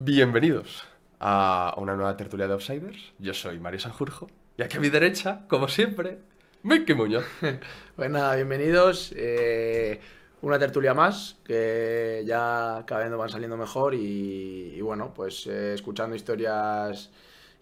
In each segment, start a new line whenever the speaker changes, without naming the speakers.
Bienvenidos a una nueva tertulia de Outsiders. Yo soy Mario Sanjurjo y aquí a mi derecha, como siempre, Miki Muñoz.
Pues nada, bienvenidos. eh, una tertulia más que ya cada vez nos van saliendo mejor y, bueno, pues eh, escuchando historias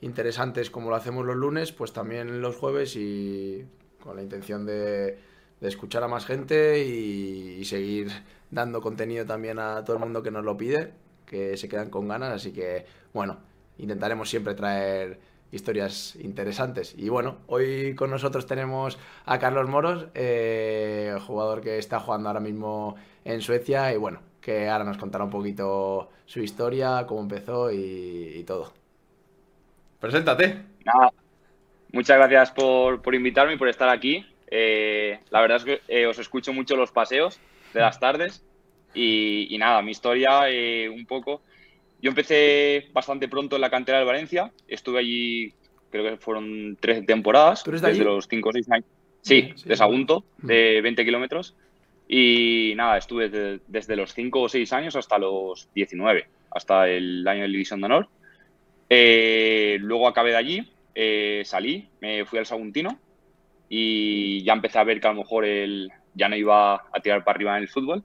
interesantes como lo hacemos los lunes, pues también los jueves y con la intención de, de escuchar a más gente y, y seguir dando contenido también a todo el mundo que nos lo pide, que se quedan con ganas, así que bueno, intentaremos siempre traer historias interesantes. Y bueno, hoy con nosotros tenemos a Carlos Moros, eh, jugador que está jugando ahora mismo en Suecia y bueno, que ahora nos contará un poquito su historia, cómo empezó y, y todo.
Preséntate.
Nada, muchas gracias por, por invitarme y por estar aquí. Eh, la verdad es que eh, os escucho mucho los paseos de las tardes y, y nada, mi historia eh, un poco. Yo empecé bastante pronto en la cantera del Valencia, estuve allí, creo que fueron 13 temporadas,
¿Tú eres de
desde
allí?
los 5 o 6 años. Sí,
Sí,
de Sagunto, de 20 kilómetros. Y nada, estuve de- desde los 5 o 6 años hasta los 19, hasta el año de División de Honor. Eh, luego acabé de allí, eh, salí, me fui al Saguntino y ya empecé a ver que a lo mejor él ya no iba a tirar para arriba en el fútbol.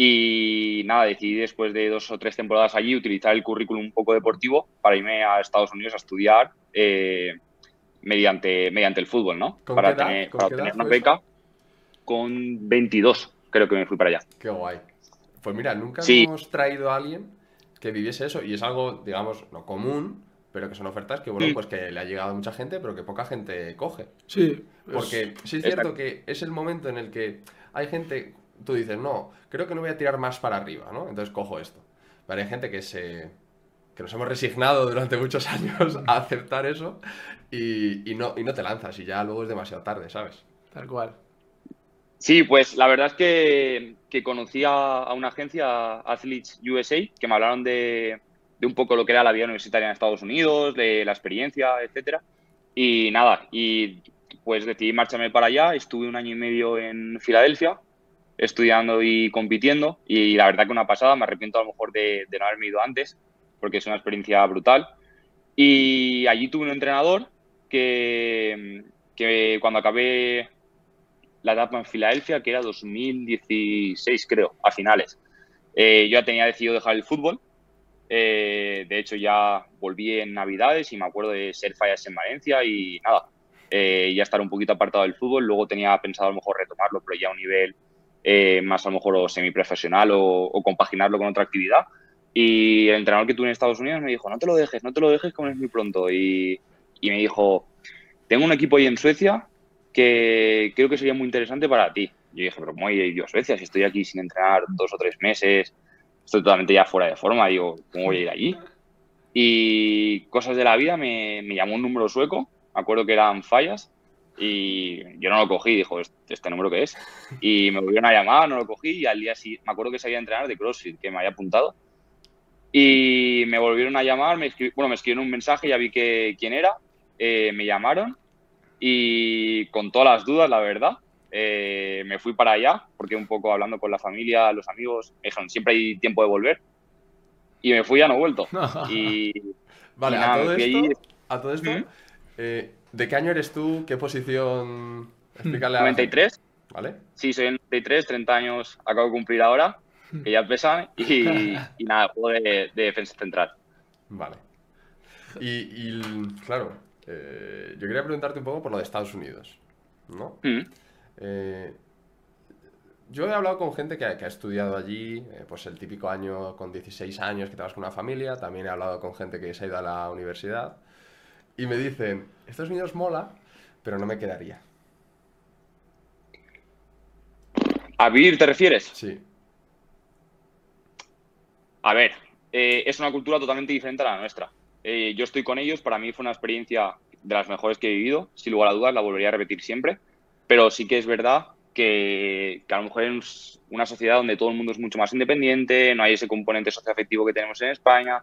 Y nada, decidí después de dos o tres temporadas allí utilizar el currículum un poco deportivo para irme a Estados Unidos a estudiar eh, mediante, mediante el fútbol, ¿no?
¿Con
Para
qué edad?
tener,
¿Con
para
qué edad
obtener una
eso?
beca con 22, creo que me fui para allá.
Qué guay. Pues mira, nunca
Sí.
hemos traído a alguien que viviese eso y es algo, digamos, no común, pero que son ofertas que, bueno,
Mm.
pues que le ha llegado a mucha gente, pero que poca gente coge.
Sí,
Porque sí es
Exacto.
cierto que es el momento en el que hay gente, tú dices, no, creo que no voy a tirar más para arriba, ¿no? Entonces cojo esto. Pero hay gente que se que nos hemos resignado durante muchos años a aceptar eso y, y no, y no te lanzas y ya luego es demasiado tarde, ¿sabes?
tal cual.
Sí, pues la verdad es que, que conocí a, a una agencia, Athletes USA, que me hablaron de, de un poco lo que era la vida universitaria en Estados Unidos, de la experiencia, etcétera. Y nada, y pues decidí marcharme para allá. Estuve un año y medio en Filadelfia, estudiando y compitiendo. Y la verdad que una pasada, me arrepiento a lo mejor de, no haberme ido antes, porque es una experiencia brutal. Y allí tuve un entrenador que, que cuando acabé la etapa en Filadelfia, que era 2016, creo, a finales. Eh, yo ya tenía decidido dejar el fútbol. Eh, de hecho, ya volví en Navidades y me acuerdo de ser fallas en Valencia y nada, eh, ya estar un poquito apartado del fútbol. Luego tenía pensado a lo mejor retomarlo, pero ya a un nivel eh, más a lo mejor o semiprofesional o, o compaginarlo con otra actividad. Y el entrenador que tuve en Estados Unidos me dijo, no te lo dejes, no te lo dejes, como es muy pronto. Y, me dijo, tengo un equipo ahí en Suecia que creo que sería muy interesante para ti. Yo dije, pero ¿cómo ir yo a Suecia? Si estoy aquí sin entrenar dos o tres meses, estoy totalmente ya fuera de forma, digo, ¿cómo voy a ir allí? Y cosas de la vida, me, me llamó un número sueco, me acuerdo que eran fallas, y yo no lo cogí, dijo, ¿este, este número qué es? Y me volvieron a llamar, no lo cogí, y al día siguiente, me acuerdo que sabía entrenar de CrossFit, que me había apuntado, y me volvieron a llamar, me bueno, me escribieron un mensaje, ya vi que quién era, eh, me llamaron, y con todas las dudas, la verdad, eh, me fui para allá, porque un poco hablando con la familia, los amigos, me dijeron, siempre hay tiempo de volver. Y me fui ya no he vuelto. Y
Vale,
Y
a,
nada,
todo
me fui
esto,
allí.
a todo esto,
Ujú.
eh, ¿de qué año eres tú? ¿Qué posición? Explícale a la gente,
93,
¿Vale?
sí, soy 93, 30 años acabo de cumplir ahora, que ya pesan, y, y nada, juego de, de defensa central.
Vale. Y, y, claro, eh, yo quería preguntarte un poco por lo de Estados Unidos, ¿no?
Mm.
Eh, yo he hablado con gente que ha, que ha estudiado allí, eh, pues el típico año con 16 años que te vas con una familia, también he hablado con gente que se ha ido a la universidad y me dicen, Estados Unidos mola, pero no me quedaría.
¿A vivir te refieres?
Sí,
A ver, eh, es una cultura totalmente diferente a la nuestra. Eh, yo estoy con ellos, para mí fue una experiencia de las mejores que he vivido, sin lugar a dudas, la volvería a repetir siempre, pero sí que es verdad que, que a lo mejor es una sociedad donde todo el mundo es mucho más independiente, no hay ese componente socioafectivo que tenemos en España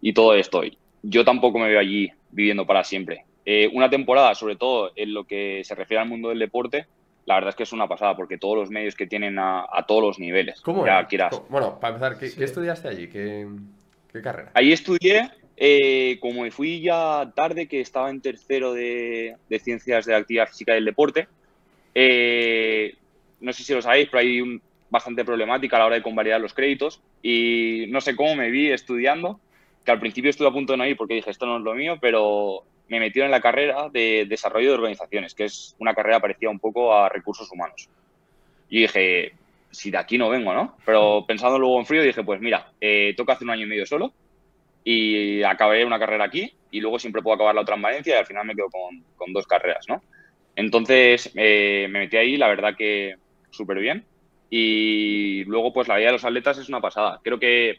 y todo esto. Yo tampoco me veo allí viviendo para siempre. Eh, una temporada, sobre todo en lo que se refiere al mundo del deporte, la verdad es que es una pasada, porque todos los medios que tienen a, a todos los niveles,
¿Cómo
ya
era?
quieras.
Bueno, para empezar, ¿qué,
Sí.
qué estudiaste allí? ¿Qué, ¿Qué carrera?
Ahí estudié, eh, como me fui ya tarde, que estaba en tercero de, de Ciencias de la Actividad Física y del Deporte, eh, no sé si lo sabéis, pero hay un, bastante problemática a la hora de convalidar los créditos y no sé cómo me vi estudiando, que al principio estuve a punto de no ir porque dije esto no es lo mío, pero me metieron en la carrera de desarrollo de organizaciones, que es una carrera parecida un poco a recursos humanos. Y dije, si de aquí no vengo, ¿no? Pero pensando luego en frío dije, pues mira, eh, toca hacer un año y medio solo y acabaré una carrera aquí y luego siempre puedo acabar la otra en Valencia y al final me quedo con, dos carreras, ¿no? Entonces eh, me metí ahí, la verdad que súper bien. Y luego, pues la vida de los atletas es una pasada. Creo que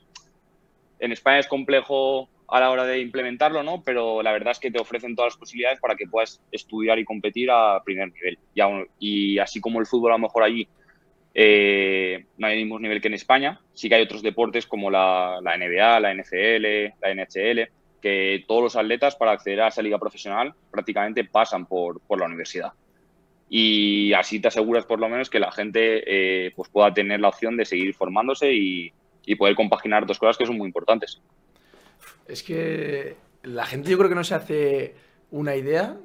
en España es complejo a la hora de implementarlo, ¿no? Pero la verdad es que te ofrecen todas las posibilidades para que puedas estudiar y competir a primer nivel. Y, y así como el fútbol a lo mejor allí eh, no hay el mismo nivel que en España, sí que hay otros deportes como la, la NBA, la NFL, la NHL, que todos los atletas para acceder a esa liga profesional prácticamente pasan por, por la universidad. Y así te aseguras por lo menos que la gente eh, pues pueda tener la opción de seguir formándose y, y, poder compaginar dos cosas que son muy importantes.
Es que la gente yo creo que no se hace una idea,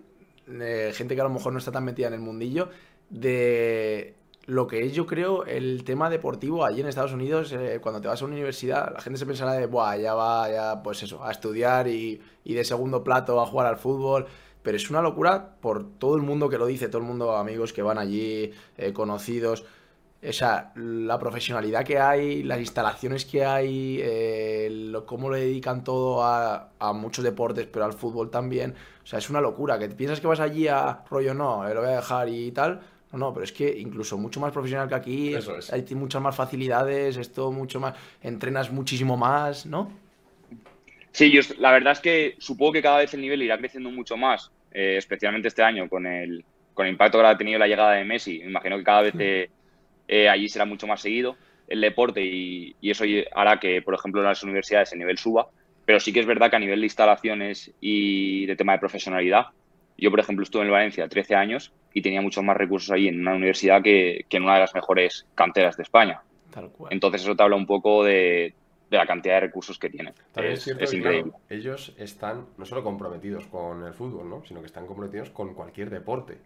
eh, gente que a lo mejor no está tan metida en el mundillo, de lo que es, yo creo, el tema deportivo allí en Estados Unidos, eh, cuando te vas a una universidad, la gente se pensará de, Buah, ya va, ya, pues eso, a estudiar y, y, de segundo plato a jugar al fútbol. Pero es una locura por todo el mundo que lo dice, todo el mundo, amigos que van allí, eh, conocidos. O sea, la profesionalidad que hay, las instalaciones que hay, eh, lo, cómo le dedican todo a, a, muchos deportes, pero al fútbol también. O sea, es una locura. Que piensas que vas allí a rollo, no, lo voy a dejar y tal no, no, pero es que incluso mucho más profesional que aquí,
Eso es.
hay muchas más facilidades, esto mucho más, entrenas muchísimo más, ¿no?
Sí, yo, la verdad es que supongo que cada vez el nivel irá creciendo mucho más, eh, especialmente este año con el, con el impacto que ha tenido la llegada de Messi. Me imagino que cada vez eh, eh, allí será mucho más seguido el deporte y, y, eso hará que, por ejemplo, en las universidades el nivel suba. Pero sí que es verdad que a nivel de instalaciones y de tema de profesionalidad, yo, por ejemplo, estuve en Valencia 13 años y tenía muchos más recursos ahí en una universidad que, que en una de las mejores canteras de España.
Tal cual.
Entonces eso te habla un poco de, de la cantidad de recursos que tienen.
También
es,
es, cierto
es
que,
increíble.
Claro, ellos están no solo comprometidos con el fútbol, ¿no? sino que están comprometidos con cualquier deporte.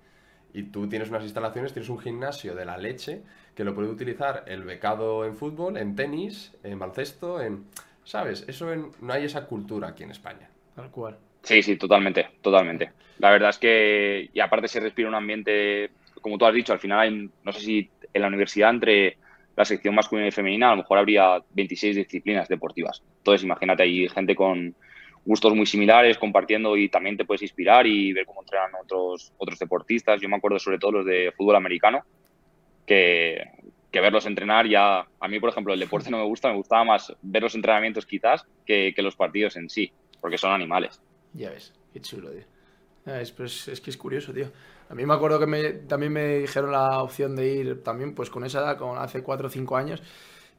Y tú tienes unas instalaciones, tienes un gimnasio de la leche que lo puede utilizar el becado en fútbol, en tenis, en baloncesto, en... ¿Sabes? Eso en... no hay esa cultura aquí en España.
Tal cual.
Sí, sí, totalmente, totalmente. La verdad es que, y aparte se respira un ambiente, como tú has dicho, al final hay, no sé si en la universidad entre la sección masculina y femenina a lo mejor habría 26 disciplinas deportivas. Entonces, imagínate, hay gente con gustos muy similares compartiendo y también te puedes inspirar y ver cómo entrenan otros, otros deportistas. Yo me acuerdo sobre todo los de fútbol americano, que, que verlos entrenar ya, a mí por ejemplo el deporte no me gusta, me gustaba más ver los entrenamientos quizás que, que los partidos en sí, porque son animales.
Ya ves, qué chulo, tío. Es, pues, es que es curioso, tío. A mí me acuerdo que me, también me dijeron la opción de ir también pues con esa edad, con hace 4 o 5 años.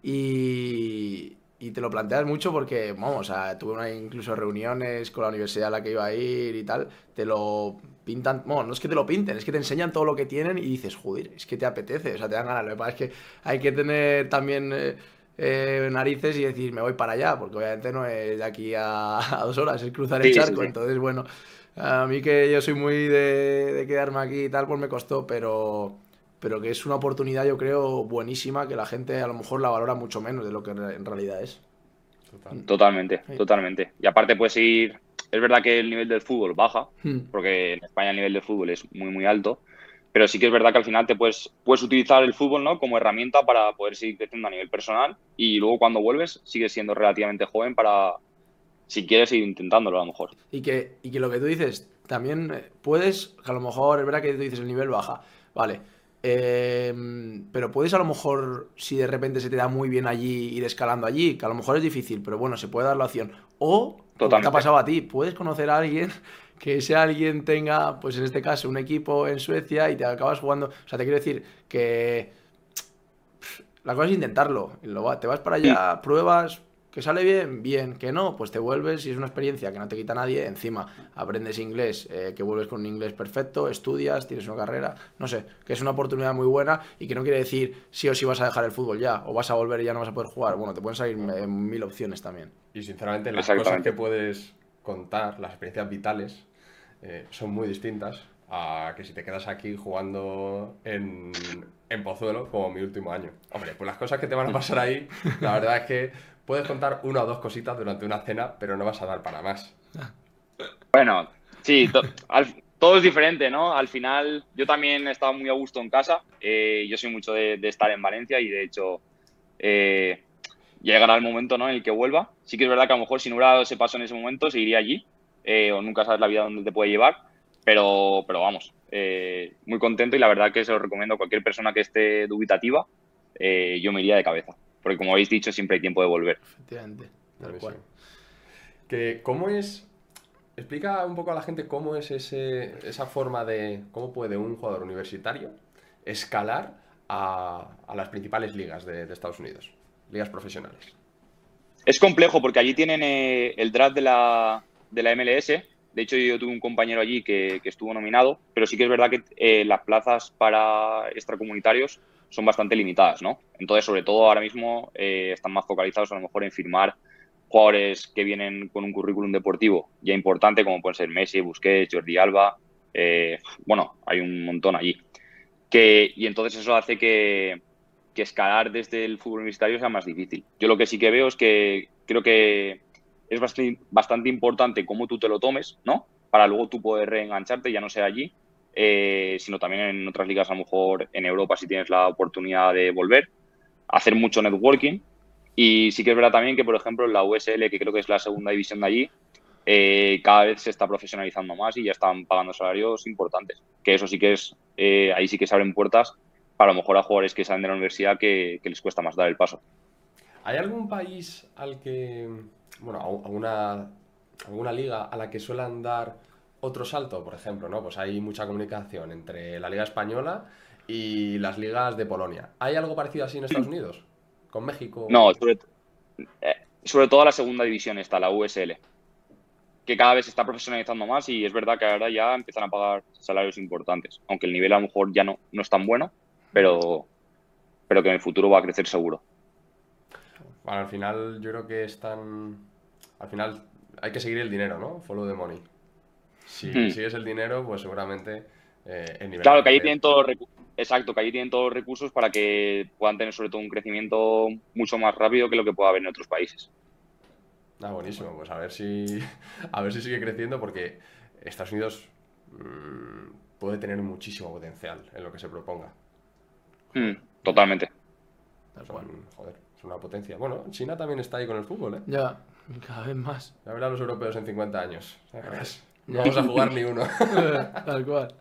Y, y, te lo planteas mucho porque, vamos, o sea, tuve una, incluso reuniones con la universidad a la que iba a ir y tal. Te lo pintan, bueno, no es que te lo pinten, es que te enseñan todo lo que tienen y dices, joder, es que te apetece, o sea, te dan ganas. Lo que pasa es que hay que tener también... Eh, eh, narices y decir me voy para allá, porque obviamente no es de aquí a, a dos horas, es cruzar el sí, charco. Sí, sí. Entonces, bueno, a mí que yo soy muy de, de, quedarme aquí y tal, pues me costó, pero, pero que es una oportunidad, yo creo, buenísima, que la gente a lo mejor la valora mucho menos de lo que en realidad es.
Total. Totalmente, totalmente. Y aparte, pues ir. Es verdad que el nivel del fútbol baja,
Hmm.
porque en España el nivel del fútbol es muy, muy alto pero sí que es verdad que al final te puedes, puedes utilizar el fútbol ¿no? como herramienta para poder seguir creciendo a nivel personal y luego cuando vuelves sigues siendo relativamente joven para, si quieres, ir intentándolo a lo mejor.
Y que, y que lo que tú dices, también eh, puedes, que a lo mejor es verdad que tú dices el nivel baja, vale, eh, pero puedes a lo mejor, si de repente se te da muy bien allí, ir escalando allí, que a lo mejor es difícil, pero bueno, se puede dar la opción. O, como te ha pasado a ti, puedes conocer a alguien que ese alguien tenga, pues en este caso, un equipo en Suecia y te acabas jugando. O sea, te quiero decir que la cosa es intentarlo. Te vas para allá, pruebas, Que sale bien, bien. Que no, pues te vuelves y es una experiencia que no te quita nadie. Encima, aprendes inglés, eh, que vuelves con un inglés perfecto, estudias, tienes una carrera. No sé, que es una oportunidad muy buena y que no quiere decir sí o sí vas a dejar el fútbol ya, o vas a volver y ya no vas a poder jugar. Bueno, te pueden salir eh, mil opciones también.
Y sinceramente, las cosas que puedes contar, las experiencias vitales, eh, son muy distintas a que si te quedas aquí jugando en, en Pozuelo como mi último año. Hombre, pues las cosas que te van a pasar ahí, la verdad es que puedes contar una o dos cositas durante una cena, pero no vas a dar para más.
Bueno, sí, todo es diferente, ¿no? Al final, yo también he estado muy a gusto en casa. Eh, yo soy mucho de, estar en Valencia y de hecho eh, llegará el momento ¿no? en el que vuelva. Sí que es verdad que a lo mejor si no hubiera dado ese paso en ese momento, seguiría allí. Eh, o nunca sabes la vida donde te puede llevar. Pero, pero vamos, muy contento y la verdad que se lo recomiendo a cualquier persona que esté dubitativa. yo me iría de cabeza. Porque como habéis dicho, siempre hay tiempo de volver.
Efectivamente,
tal cual. Que, ¿Cómo es? Explica un poco a la gente cómo es ese, esa forma de. cómo puede un jugador universitario escalar a, las principales ligas de, Estados Unidos, ligas profesionales.
Es complejo porque allí tienen eh, el draft de la, de la MLS. De hecho, yo tuve un compañero allí que, estuvo nominado, pero sí que es verdad que eh, las plazas para extracomunitarios son bastante limitadas, ¿no? Entonces, sobre todo ahora mismo eh, están más focalizados a lo mejor en firmar jugadores que vienen con un currículum deportivo ya importante, como pueden ser Messi, Busquets, Jordi Alba, eh, bueno, hay un montón allí. Que, y entonces eso hace que, que escalar desde el fútbol universitario sea más difícil. Yo lo que sí que veo es que creo que es bastante, bastante importante cómo tú te lo tomes, ¿no? Para luego tú poder reengancharte, ya no sea allí, eh, sino también en otras ligas, a lo mejor en Europa, si tienes la oportunidad de volver, hacer mucho networking. Y sí que es verdad también que, por ejemplo, en la USL, que creo que es la segunda división de allí, eh, cada vez se está profesionalizando más y ya están pagando salarios importantes. Que eso sí que es, eh, ahí sí que se abren puertas para a lo mejor a jugadores que salen de la universidad que, les cuesta más dar el paso.
¿Hay algún país al que, bueno, alguna, alguna liga a la que suelan dar otro salto, por ejemplo, ¿no? Pues hay mucha comunicación entre la Liga Española y las ligas de Polonia. ¿Hay algo parecido así en Estados Unidos? ¿Con México?
No, sobre, eh, sobre todo la segunda división está, la USL, que cada vez se está profesionalizando más y es verdad que ahora ya empiezan a pagar salarios importantes, aunque el nivel a lo mejor ya no, no es tan bueno, pero, pero que en el futuro va a crecer seguro.
Bueno, al final yo creo que están... Al final hay que seguir el dinero, ¿no? Follow the money. Si hmm. sigues el dinero, pues seguramente eh, el nivel.
Claro, que allí tienen todos los Exacto, que allí tienen todos los recursos para que puedan tener sobre todo un crecimiento mucho más rápido que lo que pueda haber en otros países.
Ah, buenísimo. Pues a ver si a ver si sigue creciendo porque Estados Unidos mm, puede tener muchísimo potencial en lo que se proponga.
Hmm, totalmente.
joder, es una potencia. Bueno, China también está ahí con el fútbol, ¿eh?
Ya, cada vez más.
Ya verán los europeos en 50 años. No vamos a jugar ni uno.
Tal cual.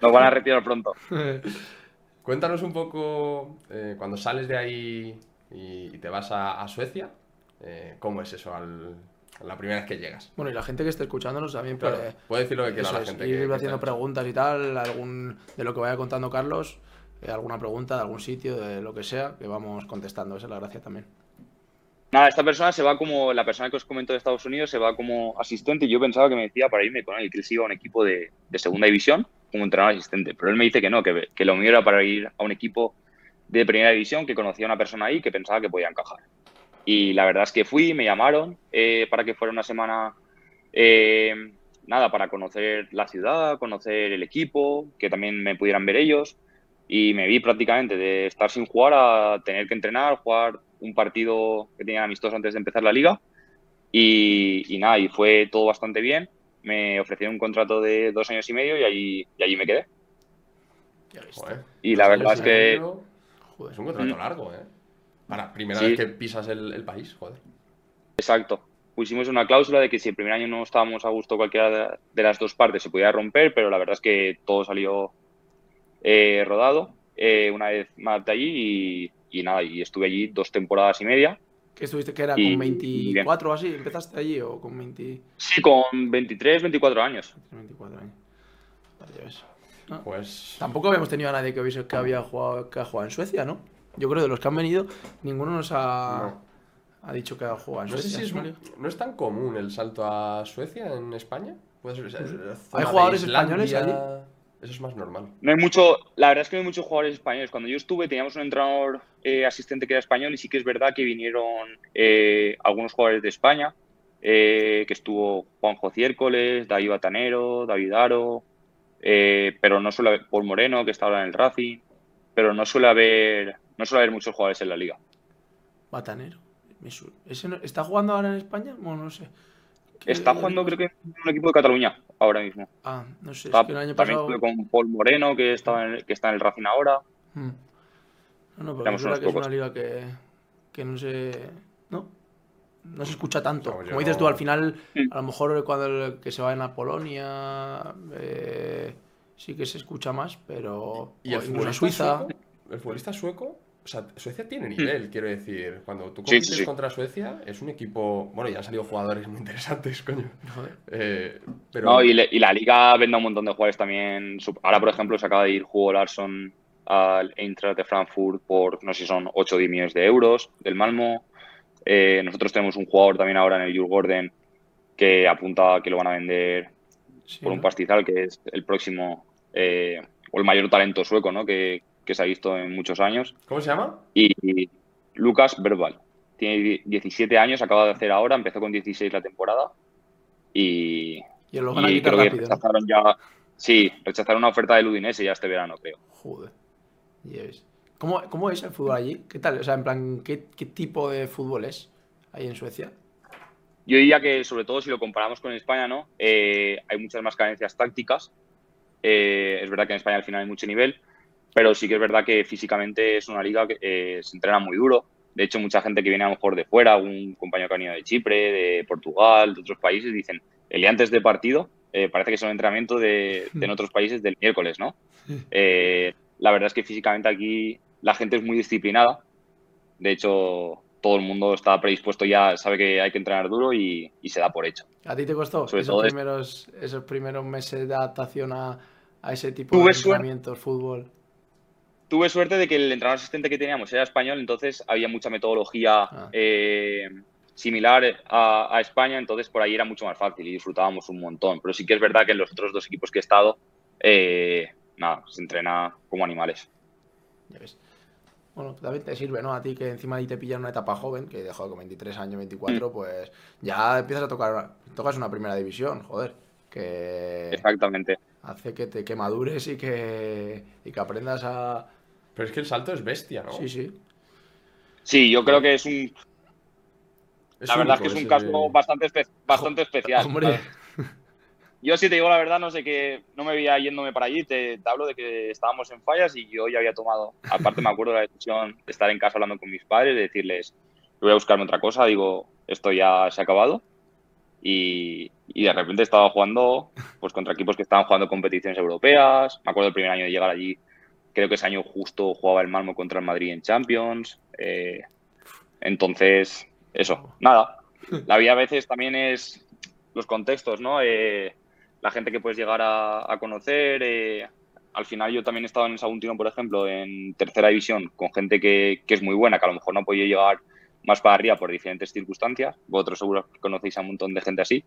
Nos van a retirar pronto.
Cuéntanos un poco, eh, cuando sales de ahí y, te vas a, Suecia, eh, ¿cómo es eso al, la primera vez que llegas?
Bueno, y la gente que esté escuchándonos también puede,
puede decir lo que quiera la gente.
Ir haciendo preguntas y tal, algún de lo que vaya contando Carlos, eh, alguna pregunta de algún sitio, de lo que sea, que vamos contestando. Esa es la gracia también.
Nada, esta persona se va como, la persona que os comento de Estados Unidos se va como asistente yo pensaba que me decía para irme con él, que él se iba a un equipo de, segunda división como entrenador asistente, pero él me dice que no, que, que lo mío era para ir a un equipo de primera división, que conocía a una persona ahí que pensaba que podía encajar. Y la verdad es que fui, me llamaron eh, para que fuera una semana, eh, nada, para conocer la ciudad, conocer el equipo, que también me pudieran ver ellos. Y me vi prácticamente de estar sin jugar a tener que entrenar, jugar un partido que tenía amistoso antes de empezar la liga. Y, nada, y fue todo bastante bien. Me ofrecieron un contrato de dos años y medio y allí, y allí me quedé. y la verdad es que.
es un contrato largo, ¿eh? Para primera vez que pisas el, país, joder.
Exacto. Pusimos una cláusula de que si el primer año no estábamos a gusto cualquiera de las dos partes se podía romper, pero la verdad es que todo salió eh, rodado eh, una vez más de allí y, y nada, y estuve allí dos temporadas y media.
¿Qué estuviste? ¿Que era con 24 o así? ¿Empezaste allí o con 20?
Sí, con 23, 24 años.
24 años.
Pues...
Tampoco habíamos tenido a nadie que, hubiese, que había jugado, que ha jugado en Suecia, ¿no? Yo creo que de los que han venido, ninguno nos ha, ha dicho que ha jugado en
No sé
Suecia,
si es, no es tan común el salto a Suecia en España. Puede ser,
¿hay jugadores españoles
Islandia, Eso es más normal.
No hay mucho, la verdad es que no hay muchos jugadores españoles. Cuando yo estuve teníamos un entrenador eh, asistente que era español y sí que es verdad que vinieron eh, algunos jugadores de España, eh, que estuvo Juanjo Ciércoles, David Batanero, David Aro, eh, pero no suele haber Paul Moreno, que está ahora en el Racing, pero no suele haber, no suele haber muchos jugadores en la liga.
Batanero. ¿Ese no- ¿Está jugando ahora en España? Bueno, no sé. ¿Qué
Está jugando creo que en un equipo de Cataluña ahora mismo.
Ah, no sé. Es
Está-
que el año
también
pasado.
con Paul Moreno, que, estaba en el- que está en el Racing ahora.
Mm. No, no, porque es que es una liga que, que no se. No. No se escucha tanto.
Yo
Como dices tú, al final,
Mm.
a lo mejor cuando el- que se vayan a Polonia. eh, sí que se escucha más, pero.
Y el
o incluso a
futbolista
Suiza.
sueco, el futbolista sueco, o sea, Suecia tiene nivel, quiero decir. Cuando tú
Sí, sí,
compites
sí.
contra Suecia, es un equipo. Bueno, ya han salido jugadores muy interesantes, coño. Eh, pero
No, y, le- y la liga vende a un montón de jugadores también. Ahora, por ejemplo, se acaba de ir Hugo Larsson al Eintracht de Frankfurt por, no sé si son 8 o 10 millones de euros del Malmo. Eh, nosotros tenemos un jugador también ahora en el Djurgården que apunta a que lo van a vender por un pastizal, que es el próximo eh, o el mayor talento sueco ¿no? que, que se ha visto en muchos años.
¿Cómo se llama?
Y, y Lucas Verbal. Tiene die- 17 años, acaba de hacer ahora, empezó con 16 la temporada. Y,
Y lo van a
y creo que
rápido. ¿no?
rechazaron ya. Sí, rechazaron una oferta del Udinese ya este verano, creo.
Joder. ¿Cómo, ¿Cómo es el fútbol allí? ¿Qué tal? O sea, en plan, ¿qué, qué tipo de fútbol es ahí en Suecia?
Yo diría que, sobre todo, si lo comparamos con España, ¿no? Eh, hay muchas más carencias tácticas. Eh, es verdad que en España al final hay mucho nivel, pero sí que es verdad que físicamente es una liga que eh, se entrena muy duro. De hecho, mucha gente que viene a lo mejor de fuera, un compañero que ha venido de Chipre, de Portugal, de otros países, dicen, el día antes de partido, eh, parece que es un entrenamiento de, de en otros países del miércoles, ¿no? Eh, la verdad es que físicamente aquí la gente es muy disciplinada. De hecho, todo el mundo está predispuesto ya, sabe que hay que entrenar duro y, y se da por hecho.
¿A ti te costó
Sobre
esos
todo
primeros, esos primeros meses de adaptación a, a ese tipo de entrenamientos, fútbol?
Tuve suerte de que el entrenador asistente que teníamos era español, entonces había mucha metodología
Ah.
eh, similar a, a España, entonces por ahí era mucho más fácil y disfrutábamos un montón. Pero sí que es verdad que en los otros dos equipos que he estado, eh, nada, se entrena como animales.
Ya ves. Bueno, también te sirve, ¿no? A ti que encima ahí te pillan una etapa joven, que dejó con 23 años, 24, pues ya empiezas a tocar, una- tocas una primera división, joder, que
Exactamente.
hace que te que madures y que, y que aprendas a...
Pero es que el salto es bestia, ¿no?
Sí, sí.
Sí, yo creo que es un,
Es
la verdad es que es un caso bastante, espe- bastante especial.
Hombre,
Yo si te digo la verdad, no sé qué, no me veía yéndome para allí, te, te hablo de que estábamos en fallas y yo ya había tomado, aparte me acuerdo de la decisión de estar en casa hablando con mis padres, de decirles, voy a buscarme otra cosa, digo, esto ya se ha acabado y, y de repente estaba jugando pues contra equipos que estaban jugando competiciones europeas, me acuerdo el primer año de llegar allí, creo que ese año justo jugaba el Malmo contra el Madrid en Champions, eh, entonces, eso, nada, la vida a veces también es los contextos, ¿no? Eh, la gente que puedes llegar a, conocer. eh, al final yo también he estado en Saguntino, por ejemplo, en tercera división, con gente que, que es muy buena, que a lo mejor no ha podido llegar más para arriba por diferentes circunstancias. Vosotros seguro que conocéis a un montón de gente así.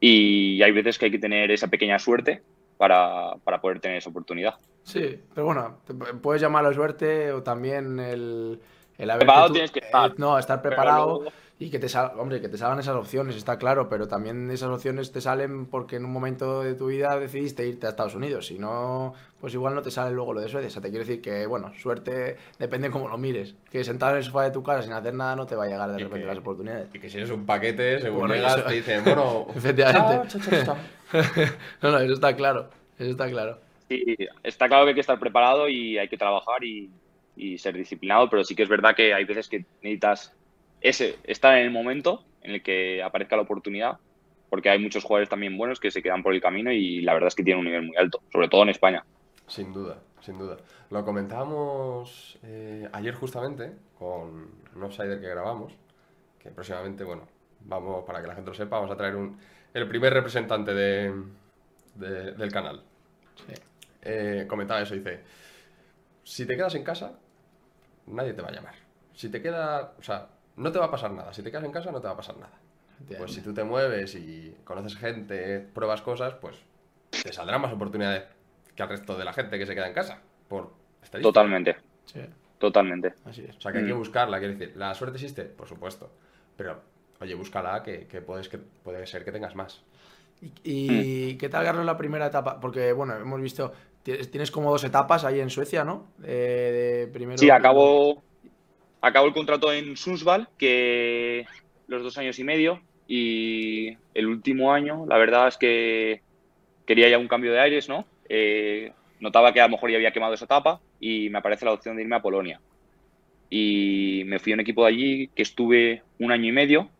Y hay veces que hay que tener esa pequeña suerte para, para poder tener esa oportunidad.
sí, pero bueno, puedes llamarlo suerte o también el, el haber
Preparado tienes que estar.
no, estar
Pero
preparado
luego-
y que te sal- hombre, que te salgan esas opciones, está claro, pero también esas opciones te salen porque en un momento de tu vida decidiste irte a Estados Unidos, si no, pues igual no te sale luego lo de Suecia. O sea, te quiero decir que, bueno, suerte depende cómo lo mires. Que sentado en el sofá de tu casa sin hacer nada no te va a llegar de
Y
repente
que-
las oportunidades.
Y que si eres un paquete, según
Bueno,
llegas,
eso-
te dicen, bueno,
Efectivamente.
chao, chao, chao, chao.
no, no, eso está claro, eso está claro.
Sí, está claro que hay que estar preparado y hay que trabajar y, y ser disciplinado, pero sí que es verdad que hay veces que necesitas ese, estar en el momento en el que aparezca la oportunidad, porque hay muchos jugadores también buenos que se quedan por el camino y la verdad es que tienen un nivel muy alto, sobre todo en España.
Sin duda, sin duda. Lo comentábamos eh, ayer justamente con un outsider que grabamos, que próximamente, bueno, vamos, para que la gente lo sepa, vamos a traer un, el primer representante de, de- del canal.
Sí.
Eh, comentaba eso, dice, si te quedas en casa, nadie te va a llamar. Si te queda, o sea, no te va a pasar nada. Si te quedas en casa, no te va a pasar nada. Pues si tú te mueves y conoces gente, pruebas cosas, pues te saldrán más oportunidades que al resto de la gente que se queda en casa. Por
Totalmente. Sí. Totalmente.
Así es. O sea, que hay que mm. buscarla, quiero decir. ¿La suerte existe? Por supuesto. Pero, oye, búscala, que, puedes, que puede ser que tengas más.
¿Y, mm. qué tal, Carlos, la primera etapa? Porque, bueno, hemos visto, tienes como dos etapas ahí en Suecia, ¿no?
De, primero... Sí, acabo, acabo el contrato en Sundsvall, que los dos años y medio, y el último año, la verdad es que quería ya un cambio de aires, ¿no? Eh, notaba que a lo mejor ya había quemado esa etapa y me aparece la opción de irme a Polonia. Y me fui a un equipo de allí que estuve un año y medio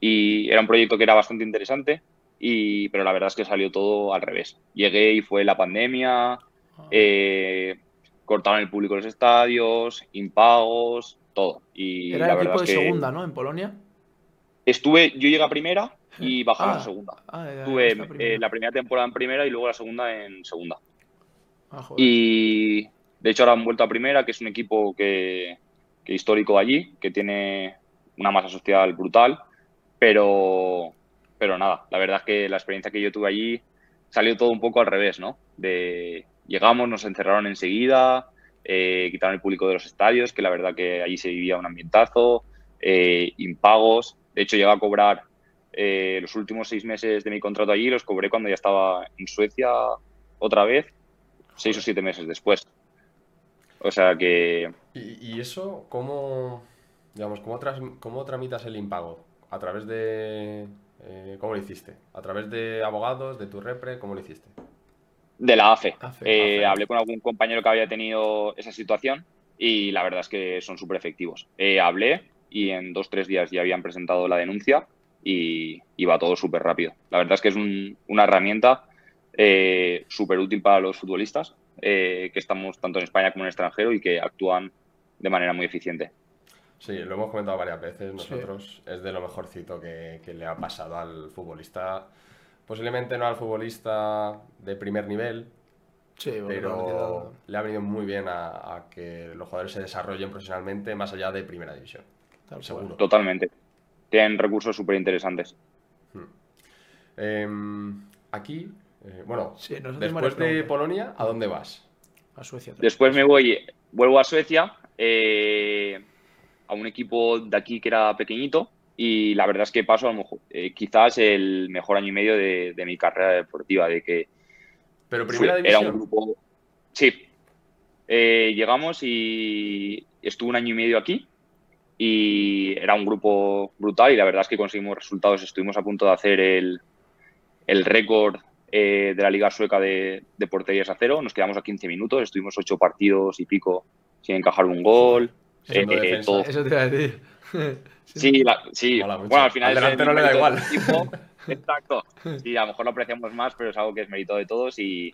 y era un proyecto que era bastante interesante, y, pero la verdad es que salió todo al revés. Llegué y fue la pandemia, ah. eh, cortaron el público los estadios, impagos, todo. Y
era el equipo de segunda, ¿no? En Polonia.
Estuve, yo llegué a primera y bajamos a ah. segunda. Ah, Estuve eh, la primera temporada en primera y luego la segunda en segunda. y de hecho ahora han vuelto a primera, que es un equipo que, que histórico allí, que tiene una masa social brutal pero, pero nada, la verdad es que la experiencia que yo tuve allí salió todo un poco al revés, ¿no? De, llegamos, nos encerraron enseguida, eh, quitaron el público de los estadios, que la verdad que allí se vivía un ambientazo, eh, impagos. De hecho, llegué a cobrar eh, los últimos seis meses de mi contrato allí, los cobré cuando ya estaba en Suecia otra vez, seis o siete meses después. O sea que...
¿Y, eso cómo, digamos, cómo, cómo tramitas el impago? ¿A través de... Eh, ¿Cómo lo hiciste? ¿A través de abogados, de tu repre? ¿Cómo lo hiciste?
De la AFE. Eh, hablé con algún compañero que había tenido esa situación y la verdad es que son súper efectivos. Eh, hablé y en dos, tres días ya habían presentado la denuncia y, iba va todo súper rápido. La verdad es que es una herramienta súper útil para los futbolistas que estamos tanto en España como en el extranjero y que actúan de manera muy eficiente.
Sí, lo hemos comentado varias veces nosotros. Es de lo mejorcito que, que le ha pasado al futbolista. Posiblemente no al futbolista de primer nivel, Sí, pero le ha venido muy bien a, que los jugadores se desarrollen profesionalmente más allá de primera división. seguro.
Totalmente. Tienen recursos súper interesantes. Hmm.
Em, aquí, eh, bueno, después de Polonia, ¿a dónde vas?
A Suecia.
Después me voy, vuelvo a Suecia. Eh, a un equipo de aquí que era pequeñito y la verdad es que paso a lo mejor, eh, quizás el mejor año y medio de, mi carrera deportiva, de que
pero primera división.
Era un grupo, sí. Eh, llegamos y estuve un año y medio aquí y era un grupo brutal y la verdad es que conseguimos resultados. Estuvimos a punto de hacer el, el récord eh, de la Liga Sueca de, de, porterías a cero. Nos quedamos a 15 minutos, estuvimos ocho partidos y pico sin encajar un gol.
Eh, Eso te iba a decir.
sí, sí. bueno, al final.
Al no le da igual.
Exacto. Sí, a lo mejor lo apreciamos más, pero es algo que es mérito de todos y,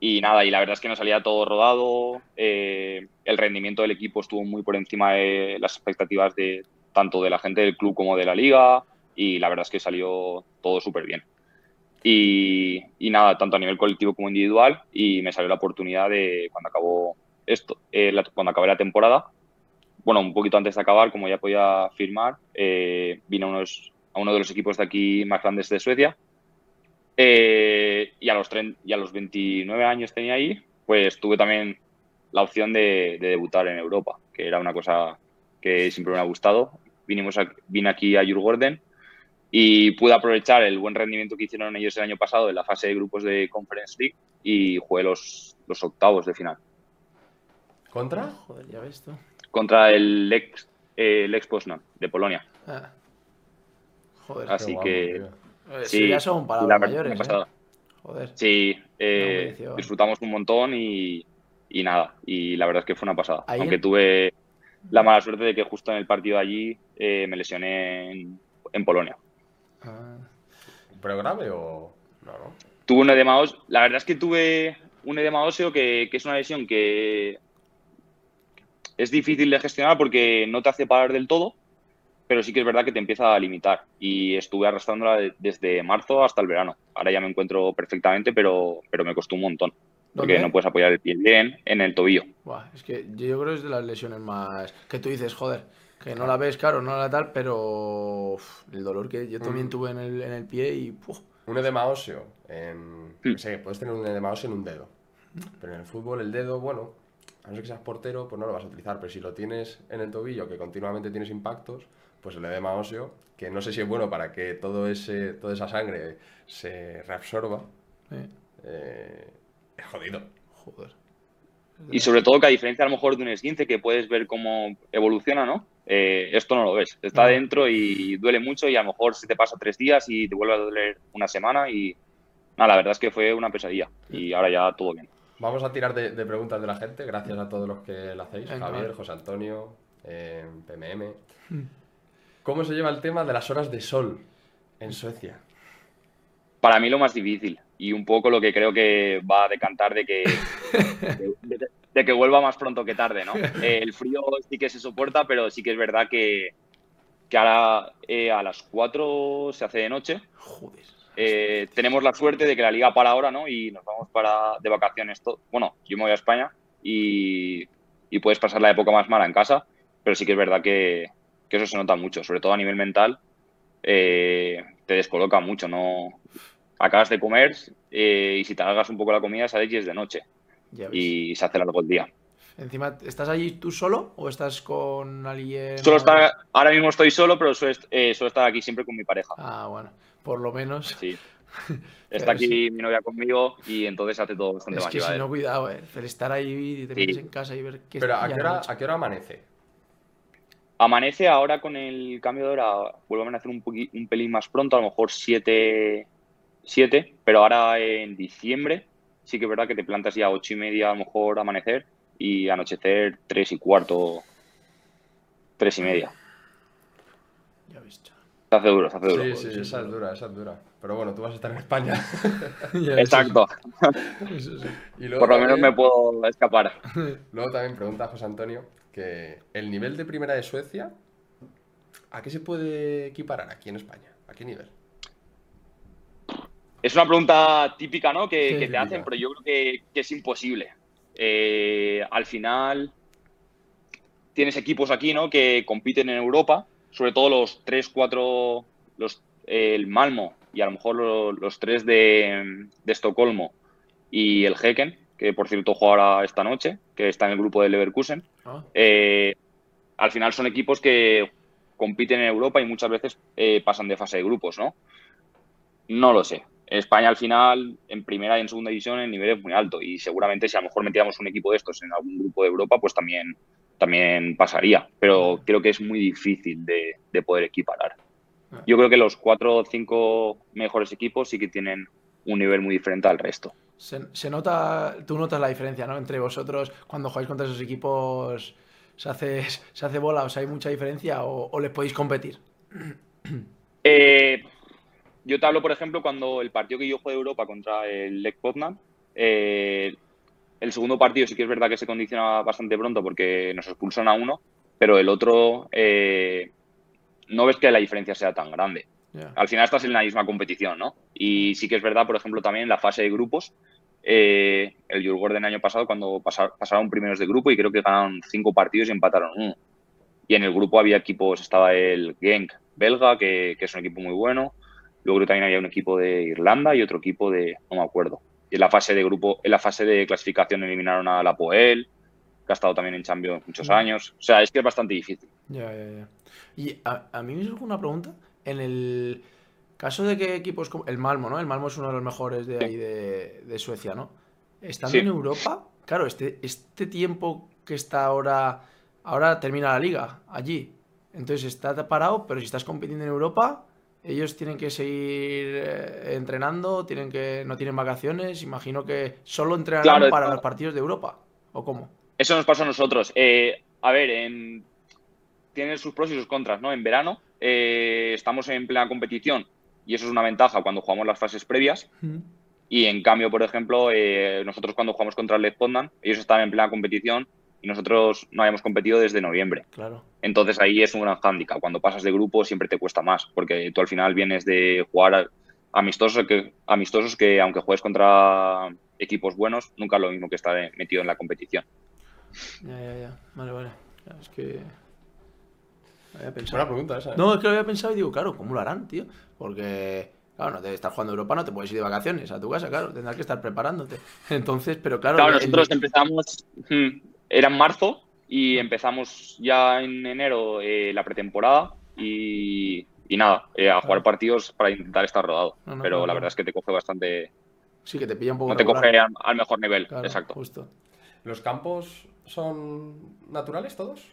y nada, y la verdad es que nos salía todo rodado. Eh, el rendimiento del equipo estuvo muy por encima de las expectativas de tanto de la gente del club como de la liga. Y la verdad es que salió todo súper bien. Y, y, nada, tanto a nivel colectivo como individual. Y me salió la oportunidad de cuando acabó esto, eh, cuando acabé la temporada, bueno, un poquito antes de acabar, como ya podía firmar, eh, vine a, a, uno de los equipos de aquí más grandes de Suecia. Eh, y, a los y a los 29 años tenía ahí, pues tuve también la opción de, debutar en Europa, que era una cosa que siempre me ha gustado. Vinimos vine aquí a Jurgorden y pude aprovechar el buen rendimiento que hicieron ellos el año pasado en la fase de grupos de Conference League y jugué los, los octavos de final.
¿Contra?
Joder, ya ves tú
contra el ex, el ex de Polonia.
Ah.
Joder, Así que.
sí, ya son palabras mayores. ¿eh? Joder.
Sí, eh, disfrutamos un montón y, y, nada. Y la verdad es que fue una pasada. Aunque tuve la mala suerte de que justo en el partido allí eh, me lesioné en, Polonia.
Ah. ¿Pero grave o.? No, no.
Tuve un edema óseo. La verdad es que tuve un edema óseo que, que es una lesión que es difícil de gestionar porque no te hace parar del todo, pero sí que es verdad que te empieza a limitar. Y estuve arrastrándola desde marzo hasta el verano. Ahora ya me encuentro perfectamente, pero, pero me costó un montón. Porque no puedes apoyar el pie bien en el tobillo.
es que yo creo que es de las lesiones más. que tú dices, joder, Que no la ves, claro, no la tal, pero el dolor que yo también mm. tuve en el, en el pie y...
Un edema óseo, en... Mm. puedes tener un edema óseo en un dedo. Pero en el fútbol el dedo, bueno, a no ser que seas portero, pues no lo vas a utilizar. Pero si lo tienes en el tobillo, que continuamente tienes impactos, pues el edema óseo, que no sé si es bueno para que todo ese, toda esa sangre se reabsorba, eh, es jodido. Joder.
Y sobre todo que a diferencia a lo mejor de un esguince que puedes ver cómo evoluciona, ¿no? Eh, esto no lo ves. Está dentro y duele mucho y a lo mejor se te pasa tres días y te vuelve a doler una semana y nada, la verdad es que fue una pesadilla y ahora ya todo bien.
Vamos a tirar de, preguntas de la gente, gracias a todos los que la hacéis, Javier, José Antonio, eh, PMM. Hmm. ¿Cómo se lleva el tema de las horas de sol en Suecia?
Para mí lo más difícil y un poco lo que creo que va a decantar de que, de, que vuelva más pronto que tarde, ¿no? Eh, el frío sí que se soporta, pero sí que es verdad que, que ahora eh, a las 4 se hace de noche. Joder. Eh, tenemos la suerte de que la liga para ahora, ¿no? Y nos vamos para de vacaciones. Todo. Bueno, yo me voy a España y, y, puedes pasar la época más mala en casa, pero sí que es verdad que, que eso se nota mucho, sobre todo a nivel mental. te descoloca mucho, ¿no? acabas de comer eh, y si te hagas un poco la comida, sales y es de noche. Y se hace largo el día.
Encima, ¿estás allí tú solo o estás con alguien?
Solo está, ahora mismo estoy solo, pero suelo, eh, estar aquí siempre con mi pareja.
Ah, bueno, por lo menos.
Sí. Está aquí mi novia conmigo y entonces hace todo bastante
es
más
que si no, cuidado, eh. El estar ahí y te metes en casa y ver
qué Pero ¿a qué, hora, ¿a qué hora amanece?
Amanece ahora con el cambio de hora, vuelvo a amanecer un, un pelín más pronto, a lo mejor 7, 7, pero ahora en diciembre sí que es verdad que te plantas ya a 8 y media a lo mejor amanecer y anochecer 3 y cuarto, 3 y media. Ya visto. Se hace duro, se hace duro.
Sí, sí, esa es dura, esa es dura. Pero bueno, tú vas a estar en España.
Exacto. Por lo menos me puedo escapar.
Luego también pregunta José Antonio que el nivel de primera de Suecia, ¿a qué se puede equiparar aquí en España? ¿A qué nivel?
Es una pregunta típica, ¿no? Que, te hacen, pero yo creo que, es imposible. Eh, al final, tienes equipos aquí, ¿no? Que compiten en Europa, sobre todo los 3, 4, los, el Malmo y a lo mejor los, 3 de, Estocolmo y el Hecken, que por cierto juega esta noche, que está en el grupo de Leverkusen. Ah. Eh, al final son equipos que compiten en Europa y muchas veces eh, pasan de fase de grupos, ¿no? No lo sé. España al final, en primera y en segunda división, el nivel es muy alto y seguramente si a lo mejor metíamos un equipo de estos en algún grupo de Europa, pues también, también pasaría. Pero creo que es muy difícil de, poder equiparar. Yo creo que los cuatro o cinco mejores equipos sí que tienen un nivel muy diferente al resto.
Se, nota, tú notas la diferencia, ¿no? Entre vosotros, cuando jugáis contra esos equipos, ¿se hace, se hace bola? ¿O sea, hay mucha diferencia o, o les podéis competir?
Eh, yo te hablo, por ejemplo, cuando el partido que yo jugué de Europa contra el Lech Poznan, eh, el segundo partido sí que es verdad que se condiciona bastante pronto porque nos expulsan a uno, pero el otro eh, no ves que la diferencia sea tan grande. Al final estás en la misma competición, ¿no? Y sí que es verdad, por ejemplo, también en la fase de grupos, eh, el Djurgården año pasado cuando pasaron primeros de grupo y creo que ganaron cinco partidos y empataron uno. Y en el grupo había equipos, estaba el Genk belga, que, que es un equipo muy bueno, Luego también había un equipo de Irlanda y otro equipo de, no me acuerdo. Y en la fase de grupo, en la fase de clasificación eliminaron a la Poel, que ha estado también en Champions muchos años. O sea, es que es bastante difícil.
Ya, ya, ya. Y a, mí me surge una pregunta. En el caso de que equipos como el Malmo, ¿no? El Malmo es uno de los mejores de ahí de, Suecia, ¿no? Estando en Europa, claro, este, este tiempo que está ahora, ahora termina la liga allí. Entonces está parado, pero si estás compitiendo en Europa, ellos tienen que seguir eh, entrenando, tienen que no tienen vacaciones, imagino que solo entrenarán para los partidos de Europa, ¿o cómo?
Eso nos pasa a nosotros. Eh, a ver, en... tiene sus pros y sus contras, ¿no? En verano eh, estamos en plena competición y eso es una ventaja cuando jugamos las fases previas. Y en cambio, por ejemplo, nosotros cuando jugamos contra el Pondan, ellos están en plena competición y nosotros no habíamos competido desde noviembre.
Claro.
Entonces ahí es un gran hándicap. Cuando pasas de grupo siempre te cuesta más, porque tú al final vienes de jugar amistosos que, amistosos que aunque juegues contra equipos buenos, nunca es lo mismo que estar metido en la competición.
Ya, ya, ya. Vale, vale. Es que... había pensado.
Buena pregunta esa. ¿eh?
No, es que lo había pensado y digo, claro, ¿cómo lo harán, tío? Porque, claro, no te estás jugando Europa, no te puedes ir de vacaciones a tu casa, claro, tendrás que estar preparándote. Entonces, pero claro,
Claro,
el-
nosotros empezamos, mm, era en marzo y empezamos ya en enero eh, la pretemporada y, y nada, eh, a jugar partidos para intentar estar rodado.
No, no,
Pero la verdad es que te coge bastante,
sí que te pilla un poco
no te
regular.
coge al, al mejor nivel,
Claro,
exacto.
Justo.
¿Los campos son naturales todos?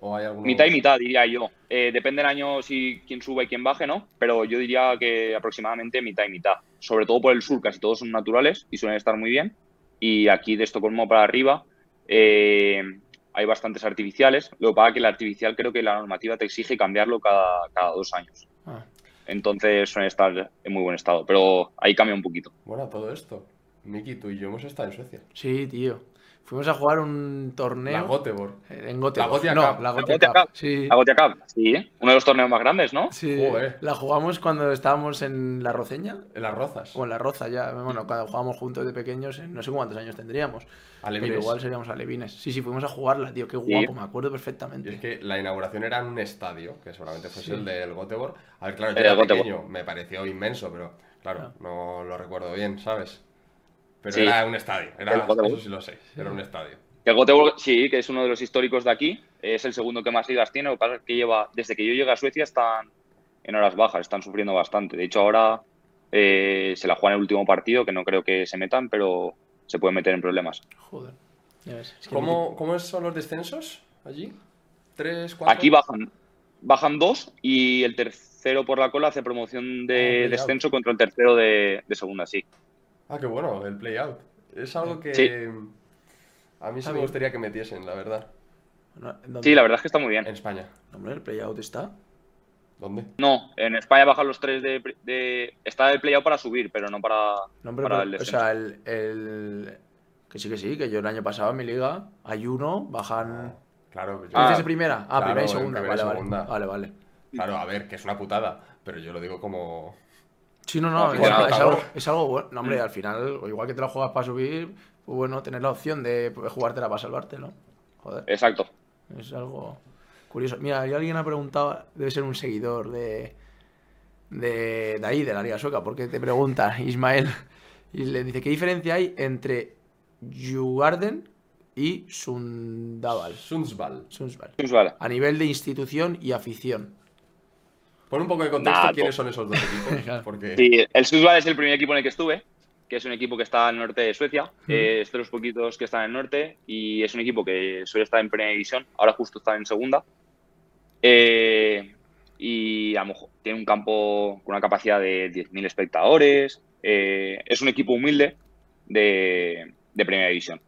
¿O hay alguno?
Mitad y mitad, diría yo. Eh, depende del año si quién suba y quién baje, ¿no? Pero yo diría que aproximadamente mitad y mitad. Sobre todo por el sur, casi todos son naturales y suelen estar muy bien. Y aquí de Estocolmo para arriba eh, hay bastantes artificiales. Lo que pasa es que el artificial creo que la normativa te exige cambiarlo cada, cada dos años.
Ah,
Entonces suelen estar en muy buen estado. Pero ahí cambia un poquito.
Bueno, todo esto. Miki, tú y yo hemos estado en Suecia.
sí, tío. Fuimos a jugar un torneo
La Göteborg.
en Gotia.
La Gothia
no,
Cup.
la
La
Cup.
Cup.
Sí.
La Gothia Cup, sí, uno de los torneos más grandes, ¿no?
Sí,
Joder.
la jugamos cuando estábamos en La Roceña
En las rozas.
o en La Roza ya. Bueno, cuando jugábamos juntos de pequeños, en no sé cuántos años tendríamos.
Alevines.
Pero igual seríamos alevines. Sí, sí, fuimos a jugarla, tío. Qué
Sí.
guapo, me acuerdo
Y
perfectamente.
es que la inauguración era en un estadio, que seguramente fuese
Sí.
el del Göteborg. A ver, claro, yo
El
era
Göteborg.
pequeño, me pareció inmenso, pero claro, no lo recuerdo bien, ¿sabes? Pero
Sí.
era un estadio, era, eso sí lo sé, era un estadio.
El Göteborg, sí, que es uno de los históricos de aquí. Es el segundo que más ligas tiene. Lo que pasa es que lleva, desde que yo llegué a Suecia están en horas bajas, están sufriendo bastante. De hecho, ahora eh, se la juegan el último partido, que no creo que se metan, pero se pueden meter en problemas.
Joder. Ya ves, es que
¿Cómo, ¿Cómo son los descensos allí? ¿Tres, cuatro?
Aquí bajan, bajan dos y el tercero por la cola hace promoción
Ah,
de
play-out.
descenso contra el tercero de, de segunda, sí.
Ah, qué bueno, el play-out. Es algo que
Sí.
a mí sí me gustaría que metiesen, la verdad.
Sí, la verdad es que está muy bien.
En España.
Hombre, el playout está.
¿Dónde?
No, en España bajan los tres de... de está el play-out para subir, pero no para,
No, hombre,
para
pero-
el
o sea, el, el- Que sí, que sí, que yo el año pasado en mi liga hay uno, bajan.
Claro, yo-
¿Qué dices
Ah,
de primera? Ah,
claro,
primera y
en
segunda.
primera y
vale.
segunda.
Vale, vale.
claro, a ver, que es una putada, pero yo lo digo como...
Sí, no,
No,
no, es, algo, es algo bueno. No, hombre,
Mm.
al final, igual que te la juegas para subir, pues bueno, tener la opción de jugártela para salvarte, ¿no? Joder,
Exacto.
es algo curioso. Mira, alguien ha preguntado, debe ser un seguidor de, de, de ahí, de la Liga Sueca, porque te pregunta Ismael, y le dice, ¿qué diferencia hay entre Jugarden y Sundaval?
Sundsvall.
Sundsvall?
Pues vale.
A nivel de institución y afición.
Pon un poco de contexto
Nah,
quiénes son esos dos equipos, porque...
Sí, el Sundsvall es el primer equipo en el que estuve, que es un equipo que está al norte de Suecia. Eh, es de los poquitos que están en el norte y es un equipo que suele estar en primera división. Ahora justo está en segunda. Eh, y a lo mejor tiene un campo con una capacidad de 10.000 espectadores. Eh, es un equipo humilde de, de primera división,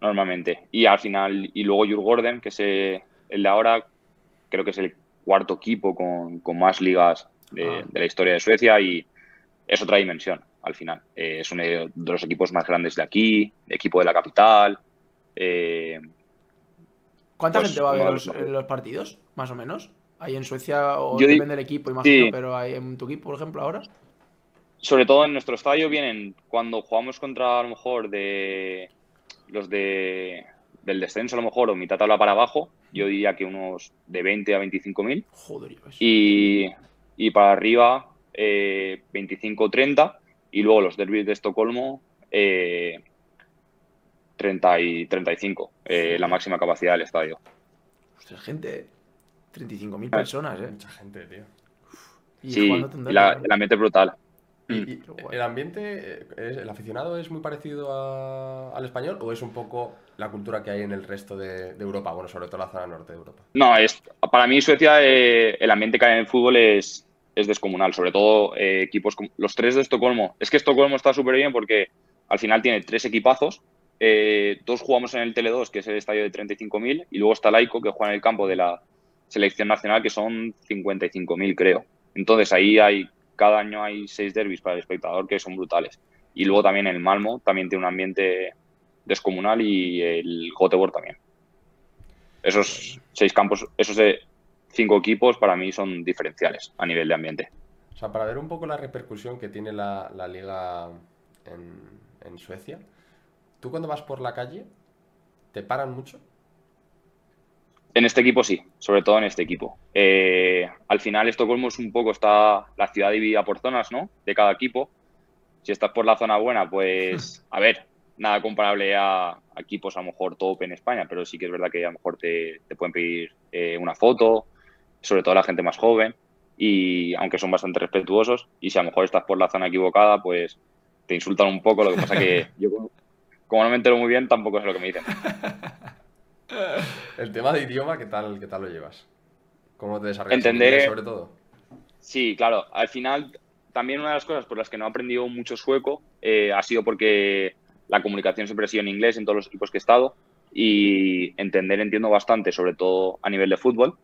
normalmente. Y al final, y luego Jurgården, que es el de ahora, creo que es el cuarto equipo con, con más ligas de,
Ah.
de la historia de Suecia y es otra dimensión al final. Eh, es uno de los equipos más grandes de aquí, equipo de la capital. eh,
¿Cuánta
Pues,
gente va a ver
de
los, partidos, más o menos? Ahí en Suecia, o
Yo
depende del equipo, imagino,
sí.
pero hay en tu equipo, por ejemplo, ahora.
sobre todo en nuestro estadio vienen cuando jugamos contra a lo mejor de los de del descenso a lo mejor o mitad tabla para abajo, yo diría que unos de 20 a 25 mil
Joder,
y, y para arriba eh, 25 o 30 y luego los derbis de Estocolmo eh, 30 y 35, eh, la máxima capacidad del estadio.
Ostras, gente, ¿eh? 35.000
Ah.
personas, ¿eh?
Mucha gente, tío.
Y
Sí, la- el ambiente es brutal.
¿Y,
Mm.
y el ambiente, eh, es- el aficionado es muy parecido a- al español o es un poco la cultura que hay en el resto de, de Europa? Bueno, sobre todo la zona norte de Europa.
No, es, para mí Suecia, eh, el ambiente que hay en el fútbol es, es descomunal, sobre todo eh, equipos como los tres de Estocolmo. Es que Estocolmo está súper bien porque al final tiene tres equipazos. eh, dos jugamos en el Tele2, que es el estadio de 35.000, y luego está Laico, que juega en el campo de la selección nacional, que son 55.000, creo. Entonces ahí hay, cada año hay seis derbis para el espectador que son brutales. Y luego también el Malmo también tiene un ambiente descomunal y el Göteborg también. Esos seis campos, esos cinco equipos para mí son diferenciales a nivel de ambiente.
O sea, para ver un poco la repercusión que tiene la, la liga en, en Suecia, tú cuando vas por la calle, ¿te paran mucho?
En este equipo sí, sobre todo en este equipo. Eh, al final Estocolmo es un poco, está la ciudad dividida por zonas, ¿no? De cada equipo. Si estás por la zona buena, pues, a ver, nada comparable a, equipos a lo mejor top en España, pero sí que es verdad que a lo mejor te, pueden pedir eh, una foto, sobre todo la gente más joven, y aunque son bastante respetuosos, y si a lo mejor estás por la zona equivocada, pues te insultan un poco, lo que pasa que yo como no me entero muy bien, tampoco sé lo que me dicen.
El tema de idioma, ¿qué tal, qué tal lo llevas? ¿Cómo te desarrollas Entender, sobre todo?
Sí, claro. Al final, también una de las cosas por las que no he aprendido mucho sueco eh, ha sido porque la comunicación siempre ha sido en inglés en todos los equipos que he estado y entender entiendo bastante, sobre todo a nivel de fútbol,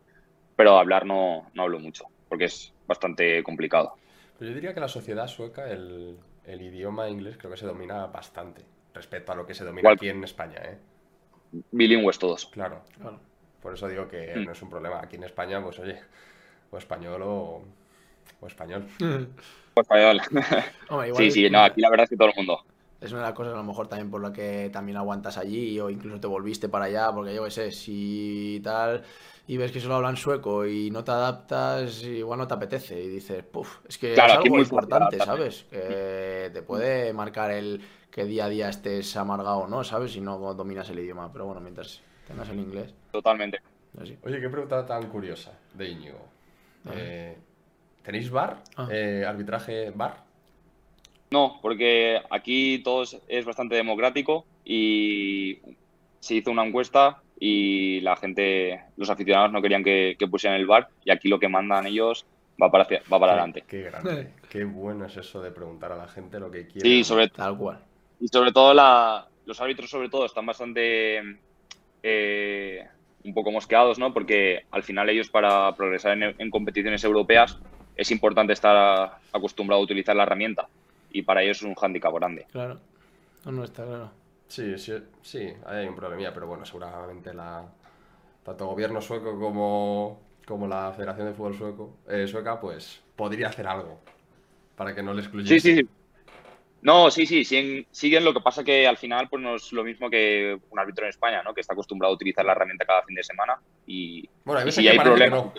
pero hablar no, no hablo mucho porque es bastante complicado.
Pues yo diría que la sociedad sueca, el, el idioma inglés creo que se domina bastante respecto a lo que se domina aquí en España. ¿eh?
Bilingües todos.
Claro. Por eso digo que mm. no es un problema. Aquí en España, pues oye, o español o, español.
O español. sí, sí, no, aquí la verdad es que todo el mundo.
Es una de las cosas a lo mejor también por la que también aguantas allí o incluso te volviste para allá, porque yo qué sé, si tal y ves que solo hablan sueco y no te adaptas, igual no te apetece y dices, puff, es que es algo muy importante, ¿sabes? Que te puede marcar el que día a día estés amargado o no, ¿sabes? Si no dominas el idioma, pero bueno, mientras tengas el inglés.
Totalmente.
Oye, qué pregunta tan curiosa de Íñigo. Eh, ¿Tenéis bar? Ah. Eh, ¿Arbitraje bar?
No, porque aquí todo es bastante democrático y se hizo una encuesta y la gente, los aficionados no querían que, pusieran el bar y aquí lo que mandan ellos va para, va para adelante.
Qué grande, qué bueno es eso de preguntar a la gente lo que quiere.
Sí, sobre
tal cual.
Y sobre todo la, los árbitros sobre todo están bastante eh, un poco mosqueados, ¿no? Porque al final ellos para progresar en, competiciones europeas es importante estar acostumbrado a utilizar la herramienta y para ellos es un hándicap grande.
Claro, no está claro.
Sí, sí, sí, hay un problemilla, pero bueno, seguramente la tanto gobierno sueco como, como la Federación de Fútbol sueco, eh, sueca, pues podría hacer algo para que no le excluyese.
Sí, sí, No, sí, sí, siguen, lo que pasa que al final pues no es lo mismo que un árbitro en España, ¿no? Que está acostumbrado a utilizar la herramienta cada fin de semana y,
bueno, hay si hay problemas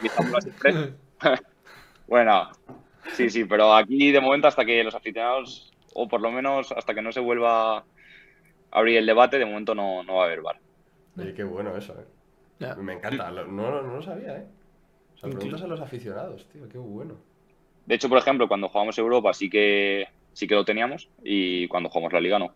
bueno, sí, sí, pero aquí de momento hasta que los aficionados, o por lo menos hasta que no se vuelva abrir el debate, de momento no, no va a haber bar.
Oye, qué bueno eso, ¿eh? Me encanta, no, no, lo sabía, ¿eh? O sea, preguntas a los aficionados, tío, qué bueno.
De hecho, por ejemplo, cuando jugamos Europa sí que, sí que lo teníamos y cuando jugamos la Liga no.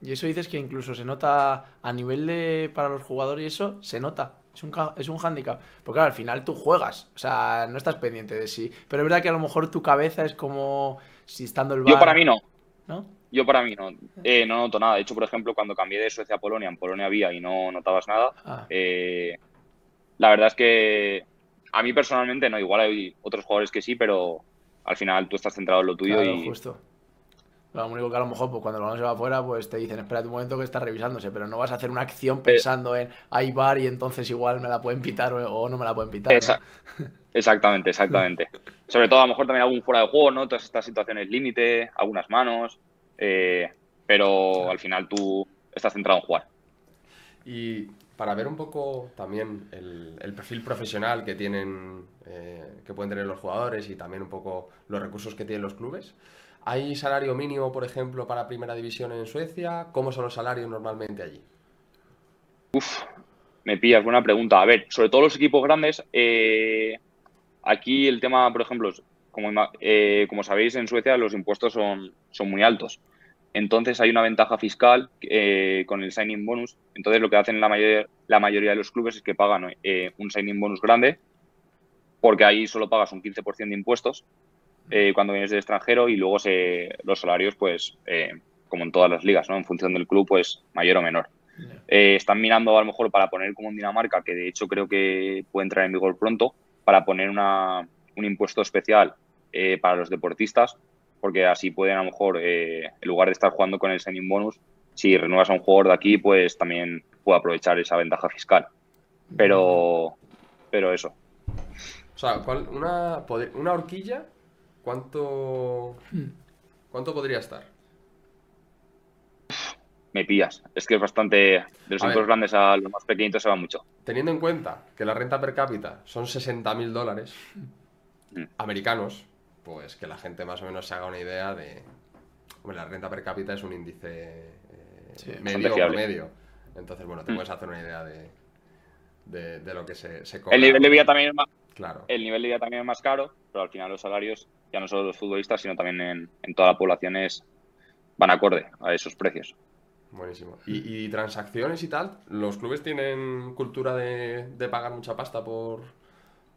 Y eso dices que incluso se nota a nivel de para los jugadores y eso, se nota. Es un, es un hándicap. Porque claro, al final tú juegas. O sea, no estás pendiente de sí. Pero es verdad que a lo mejor tu cabeza es como si estando el bar...
Yo para mí no. ¿No? Yo para mí no, eh, no noto nada. De hecho, por ejemplo, cuando cambié de Suecia a Polonia, en Polonia había y no notabas nada. Ah. Eh, la verdad es que a mí personalmente no, igual hay otros jugadores que sí, pero al final tú estás centrado en lo tuyo y...
justo. Lo único que a lo mejor pues, cuando el balón se va afuera, pues te dicen, espera un momento que está revisándose, pero no vas a hacer una acción pensando en hay bar y entonces igual me la pueden pitar o, no me la pueden pitar.
Exactamente, exactamente. Sobre todo a lo mejor también algún fuera de juego, ¿no? Todas estas situaciones límite, algunas manos. Eh, pero al final tú estás centrado en jugar.
Y para ver un poco también el, perfil profesional que tienen, eh, que pueden tener los jugadores y también un poco los recursos que tienen los clubes. ¿Hay salario mínimo, por ejemplo, para primera división en Suecia? ¿Cómo son los salarios normalmente allí?
Uf, me pillas, buena pregunta. A ver, sobre todo los equipos grandes, eh, aquí el tema, por ejemplo, como, eh, como sabéis, en Suecia los impuestos son, son muy altos. Entonces hay una ventaja fiscal eh, con el signing bonus. Entonces lo que hacen la, mayor, la mayoría de los clubes es que pagan eh, un signing bonus grande porque ahí solo pagas un 15% de impuestos cuando vienes del extranjero y luego se, los salarios, pues, como en todas las ligas, ¿no? En función del club, pues, mayor o menor. están mirando a lo mejor para poner como en Dinamarca, que de hecho creo que puede entrar en vigor pronto, para poner una, un impuesto especial eh, para los deportistas, porque así pueden a lo mejor, eh, en lugar de estar jugando con el signing bonus, si renuevas a un jugador de aquí, pues también puede aprovechar esa ventaja fiscal. Pero, pero eso.
O sea, una, una horquilla, ¿cuánto, ¿cuánto podría estar?
me pillas. Es que es bastante. De los
A
equipos
ver.
grandes a los más pequeñitos se va mucho.
Teniendo en cuenta que la renta per cápita son 60 mil dólares
Mm.
americanos, pues que la gente más o menos se haga una idea de. Hombre, la renta per cápita es un índice eh,
Sí,
medio promedio. Entonces, bueno, te
Mm.
puedes hacer una idea de, de, de lo que se, se cobra.
El nivel de vida también es más,
Claro.
el nivel de vida también es más caro, pero al final los salarios, ya no solo los futbolistas, sino también en, en toda la población es, van acorde a esos precios.
Buenísimo. ¿Y, y transacciones y tal? ¿Los clubes tienen cultura de, de pagar mucha pasta por,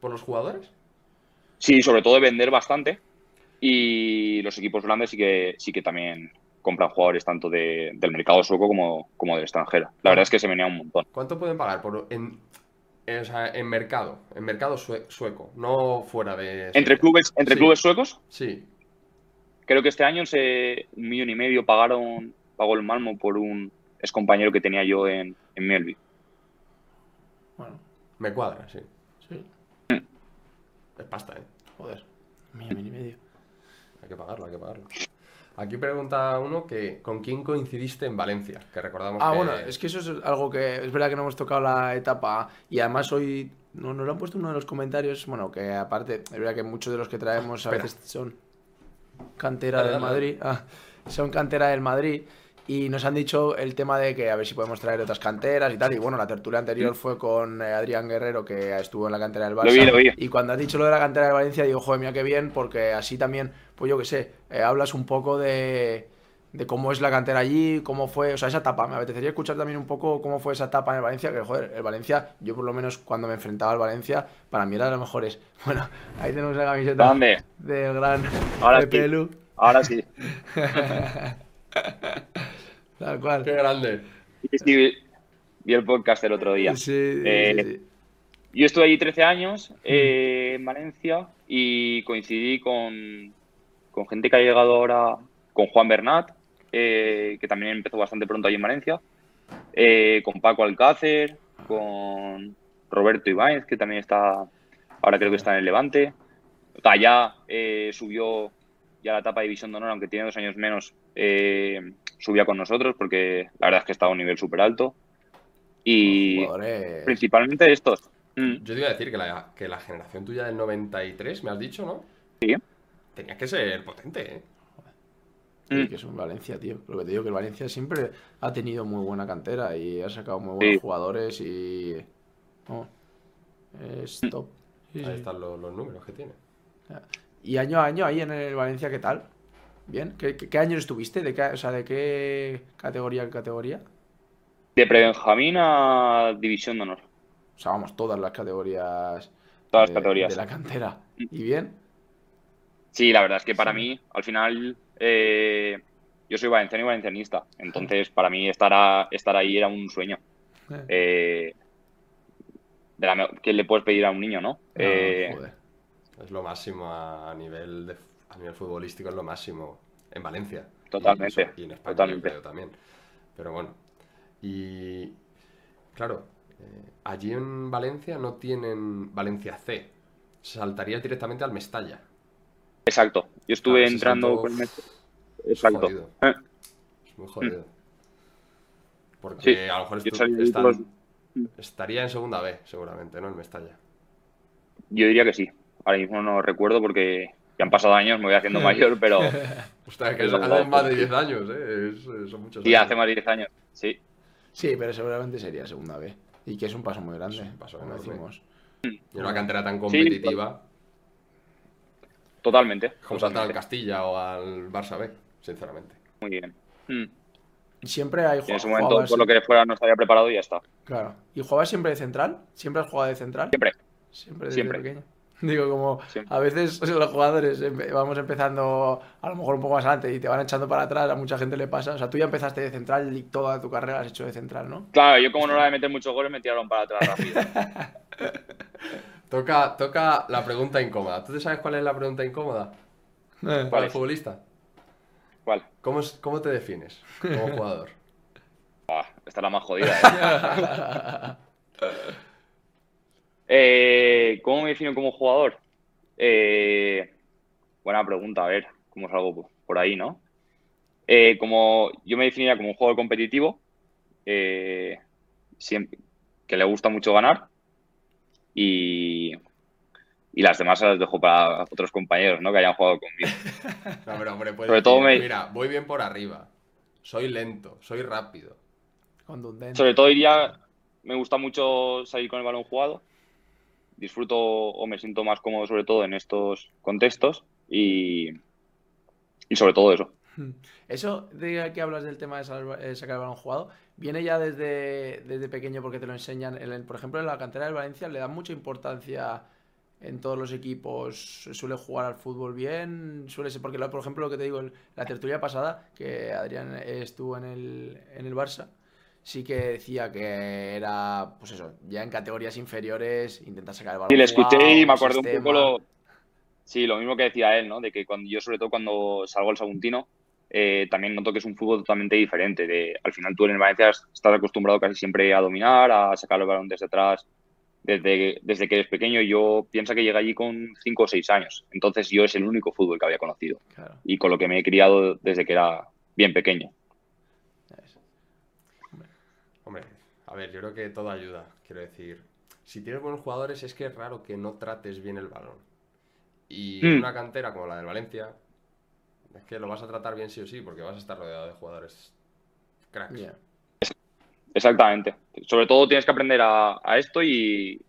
por los jugadores?
Sí, sobre todo de vender bastante. Y los equipos grandes sí que, sí que también compran jugadores tanto de- del mercado sueco como, como del extranjero. La verdad es que se venía un montón.
¿Cuánto pueden pagar por en, en- o sea, en mercado? En mercado sue- sueco, no fuera de.
Entre clubes, entre
Sí.
clubes suecos,
Sí.
creo que este año se, un millón y medio pagaron, pagó el Malmo por un ex compañero que tenía yo en, en Melby.
Bueno,
Me cuadra, sí.
sí.
Es pasta, ¿eh?
Joder. Un millón y medio.
Hay que pagarlo, hay que pagarlo. Aquí pregunta uno que ¿con quién coincidiste en Valencia? Que recordamos
Ah,
que...
bueno, es que eso es algo que es verdad que no hemos tocado la etapa y además hoy no, nos lo han puesto uno de los comentarios, bueno, que aparte, es verdad que muchos de los que traemos a
Espera.
veces son cantera
Dale,
del
dale.
Madrid, ah, son cantera del Madrid y nos han dicho el tema de que a ver si podemos traer otras canteras y tal y bueno, la tertulia anterior fue con eh, Adrián Guerrero que estuvo en la cantera del Barça
Lo vi, lo vi.
y cuando has dicho lo de la cantera de Valencia digo, joder, mira qué bien porque así también, pues yo qué sé, eh, hablas un poco de de cómo es la cantera allí, cómo fue, o sea, esa etapa. Me apetecería escuchar también un poco cómo fue esa etapa en el Valencia, que joder, el Valencia, yo por lo menos cuando me enfrentaba al Valencia, para mí era de los mejores. Bueno, ahí tenemos la camiseta
¿Dónde?
del gran
Ahora
Pepe
sí.
Lu.
Ahora sí.
Tal cual.
¡Qué grande!
Sí, sí, vi- vi el podcast el otro día.
Sí, sí,
Eh,
sí.
Yo estuve allí 13 años eh, en Valencia y coincidí con, con gente que ha llegado ahora, con Juan Bernat, eh, que también empezó bastante pronto allí en Valencia, eh, con Paco Alcácer, con Roberto Ibáñez, que también está, ahora creo que está en el Levante. Gallá eh, subió ya a la etapa de División de Honor, aunque tiene dos años menos, eh, subía con nosotros porque la verdad es que estaba a un nivel súper alto. Y
Jugadores-
principalmente estos. Mm.
Yo te iba a decir que la, que la generación tuya del 93, me has dicho, ¿no?
Sí.
Tenía que ser potente, ¿eh?
Sí,
Mm.
que es un Valencia, tío. Lo que te digo, que el Valencia siempre ha tenido muy buena cantera y ha sacado muy buenos
Sí.
jugadores y. no, es top. Sí,
Ahí
sí.
están los, los números que tiene.
Y año a año ahí en el Valencia, ¿qué tal? ¿Bien? ¿Qué, qué, qué años estuviste? ¿De qué, o sea, ¿de qué categoría a categoría?
De prebenjamín a división de honor.
O sea, vamos, todas las categorías.
Todas las
de-
categorías.
De la cantera. ¿Y bien?
Sí, la verdad es que para
Sí.
mí, al final, eh, yo soy valenciano y valencianista. Entonces, para mí estar, a- estar ahí era un sueño.
Eh,
Eh, de la me- ¿Qué le puedes pedir a un niño, no?
no,
Eh,
joder.
Es lo máximo a, a nivel de, a nivel futbolístico, es lo máximo en Valencia.
Totalmente,
Y, en España
totalmente.
creo también. Pero bueno. Y claro, eh, allí en Valencia no tienen Valencia C. Saltarías directamente al Mestalla.
exacto. Yo estuve
Claro,
entrando con el-
uf,
Exacto.
Jodido.
Eh.
Es muy jodido. Porque
Sí,
a lo mejor están-
los-
estaría en segunda B, seguramente, ¿no? En Mestalla.
Yo diría que sí. Ahora mismo no recuerdo porque ya han pasado años, me voy haciendo mayor, pero
Ostras, que
Pero
hace
guapo,
más de
sí.
10 años, ¿eh? Es- es- son muchos
sí,
años.
hace más de 10 años. Sí.
Sí, pero seguramente sería segunda B. Y que es un paso muy grande.
Es un paso
como decimos.
Y una cantera tan competitiva
Totalmente.
como saltar al. Castilla o al Barça B, sinceramente.
Muy bien. Mm.
Y siempre hay
Y en ese momento,
jugabas-
por lo que fuera, no estaría preparado y ya está.
Claro. ¿Y jugabas siempre de central? ¿Siempre has jugado de central?
Siempre.
Siempre desde
Siempre.
pequeño. Digo, como
Siempre.
a veces los jugadores vamos empezando a lo mejor un poco más adelante y te van echando para atrás, a mucha gente le pasa. O sea, tú ya empezaste de central y toda tu carrera has hecho de central, ¿no?
Claro, yo como no era de meter muchos goles, me tiraron para atrás rápido.
Toca, toca la pregunta incómoda. ¿Tú te sabes cuál es la pregunta incómoda para
¿Cuál
el
es?
futbolista?
¿Cuál?
¿Cómo, es- cómo te defines como jugador?
Buah, esta es la más jodida. ¿eh? Eh, ¿Cómo me defino como jugador? Eh, buena pregunta, a ver, ¿cómo salgo por- ahí, no? Eh, como yo me definiría como un juego competitivo, eh, siempre, que le gusta mucho ganar y, y las demás las dejo para otros compañeros, ¿no? Que hayan jugado conmigo.
No, pero hombre,
Sobre todo me-
mira, voy bien por arriba, soy lento, soy rápido.
Contundente.
Sobre todo diría, me gusta mucho salir con el balón jugado. Disfruto o me siento más cómodo sobre todo en estos contextos y, y sobre todo eso.
Eso de que hablas del tema de eh, sacar el balón jugado, viene ya desde, desde pequeño porque te lo enseñan. por ejemplo, en la cantera del Valencia le dan mucha importancia en todos los equipos. Suele jugar al fútbol bien, suele ser. Porque, por ejemplo, lo que te digo, la tertulia pasada, que Adrián estuvo en el, en el Barça, sí que decía que era, pues eso, ya en categorías inferiores, intentar sacar el balón
Sí, le escuché y me acordé un poco lo, sí, lo mismo que decía él, ¿no? De que cuando yo, sobre todo cuando salgo al Saguntino, eh, también noto que es un fútbol totalmente diferente. De, al final tú en el Valencia estás acostumbrado casi siempre a dominar, a sacar el balón desde atrás, desde, desde que eres pequeño. Yo pienso que llegué allí con 5 o 6 años. Entonces yo es el único fútbol que había conocido
Claro,
y con lo que me he criado desde que era bien pequeño.
ya ves.
Hombre, a ver, yo creo que todo ayuda. Quiero decir, si tienes buenos jugadores es que es raro que no trates bien el balón. Y
Mm.
una cantera como la del Valencia, es que lo vas a tratar bien sí o sí, porque vas a estar rodeado de jugadores cracks.
Exactamente. Sobre todo tienes que aprender a, a esto y,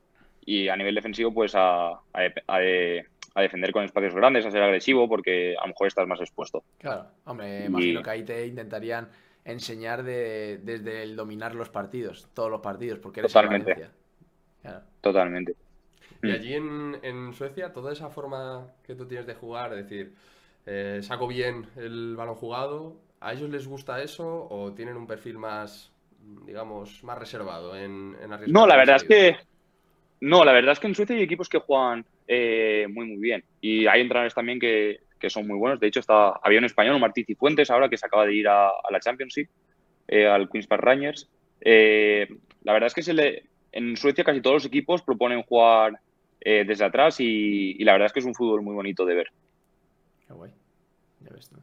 y a nivel defensivo, pues a, a, a de- a defender con espacios grandes, a ser agresivo, porque a lo mejor estás más expuesto.
Claro, hombre,
Y-
imagino que ahí te intentarían enseñar de, desde el dominar los partidos, todos los partidos, porque eres
Totalmente.
Valencia. Claro.
Totalmente.
Y
Mm.
allí en, en Suecia, toda esa forma que tú tienes de jugar, es decir, eh, saco bien el balón jugado, ¿a ellos les gusta eso o tienen un perfil más, digamos, más reservado en, en arriesgar
No, la verdad es que. No, la verdad es que en Suecia hay equipos que juegan eh, muy, muy bien. Y hay entrenadores también que, que son muy buenos. De hecho, está, había un español, un Martí Cifuentes, ahora que se acaba de ir a, a la Championship, eh, al Queens Park Rangers. Eh, la verdad es que se le, en Suecia casi todos los equipos proponen jugar eh, desde atrás y, y la verdad es que es un fútbol muy bonito de ver.
Qué guay. Ya ves tú.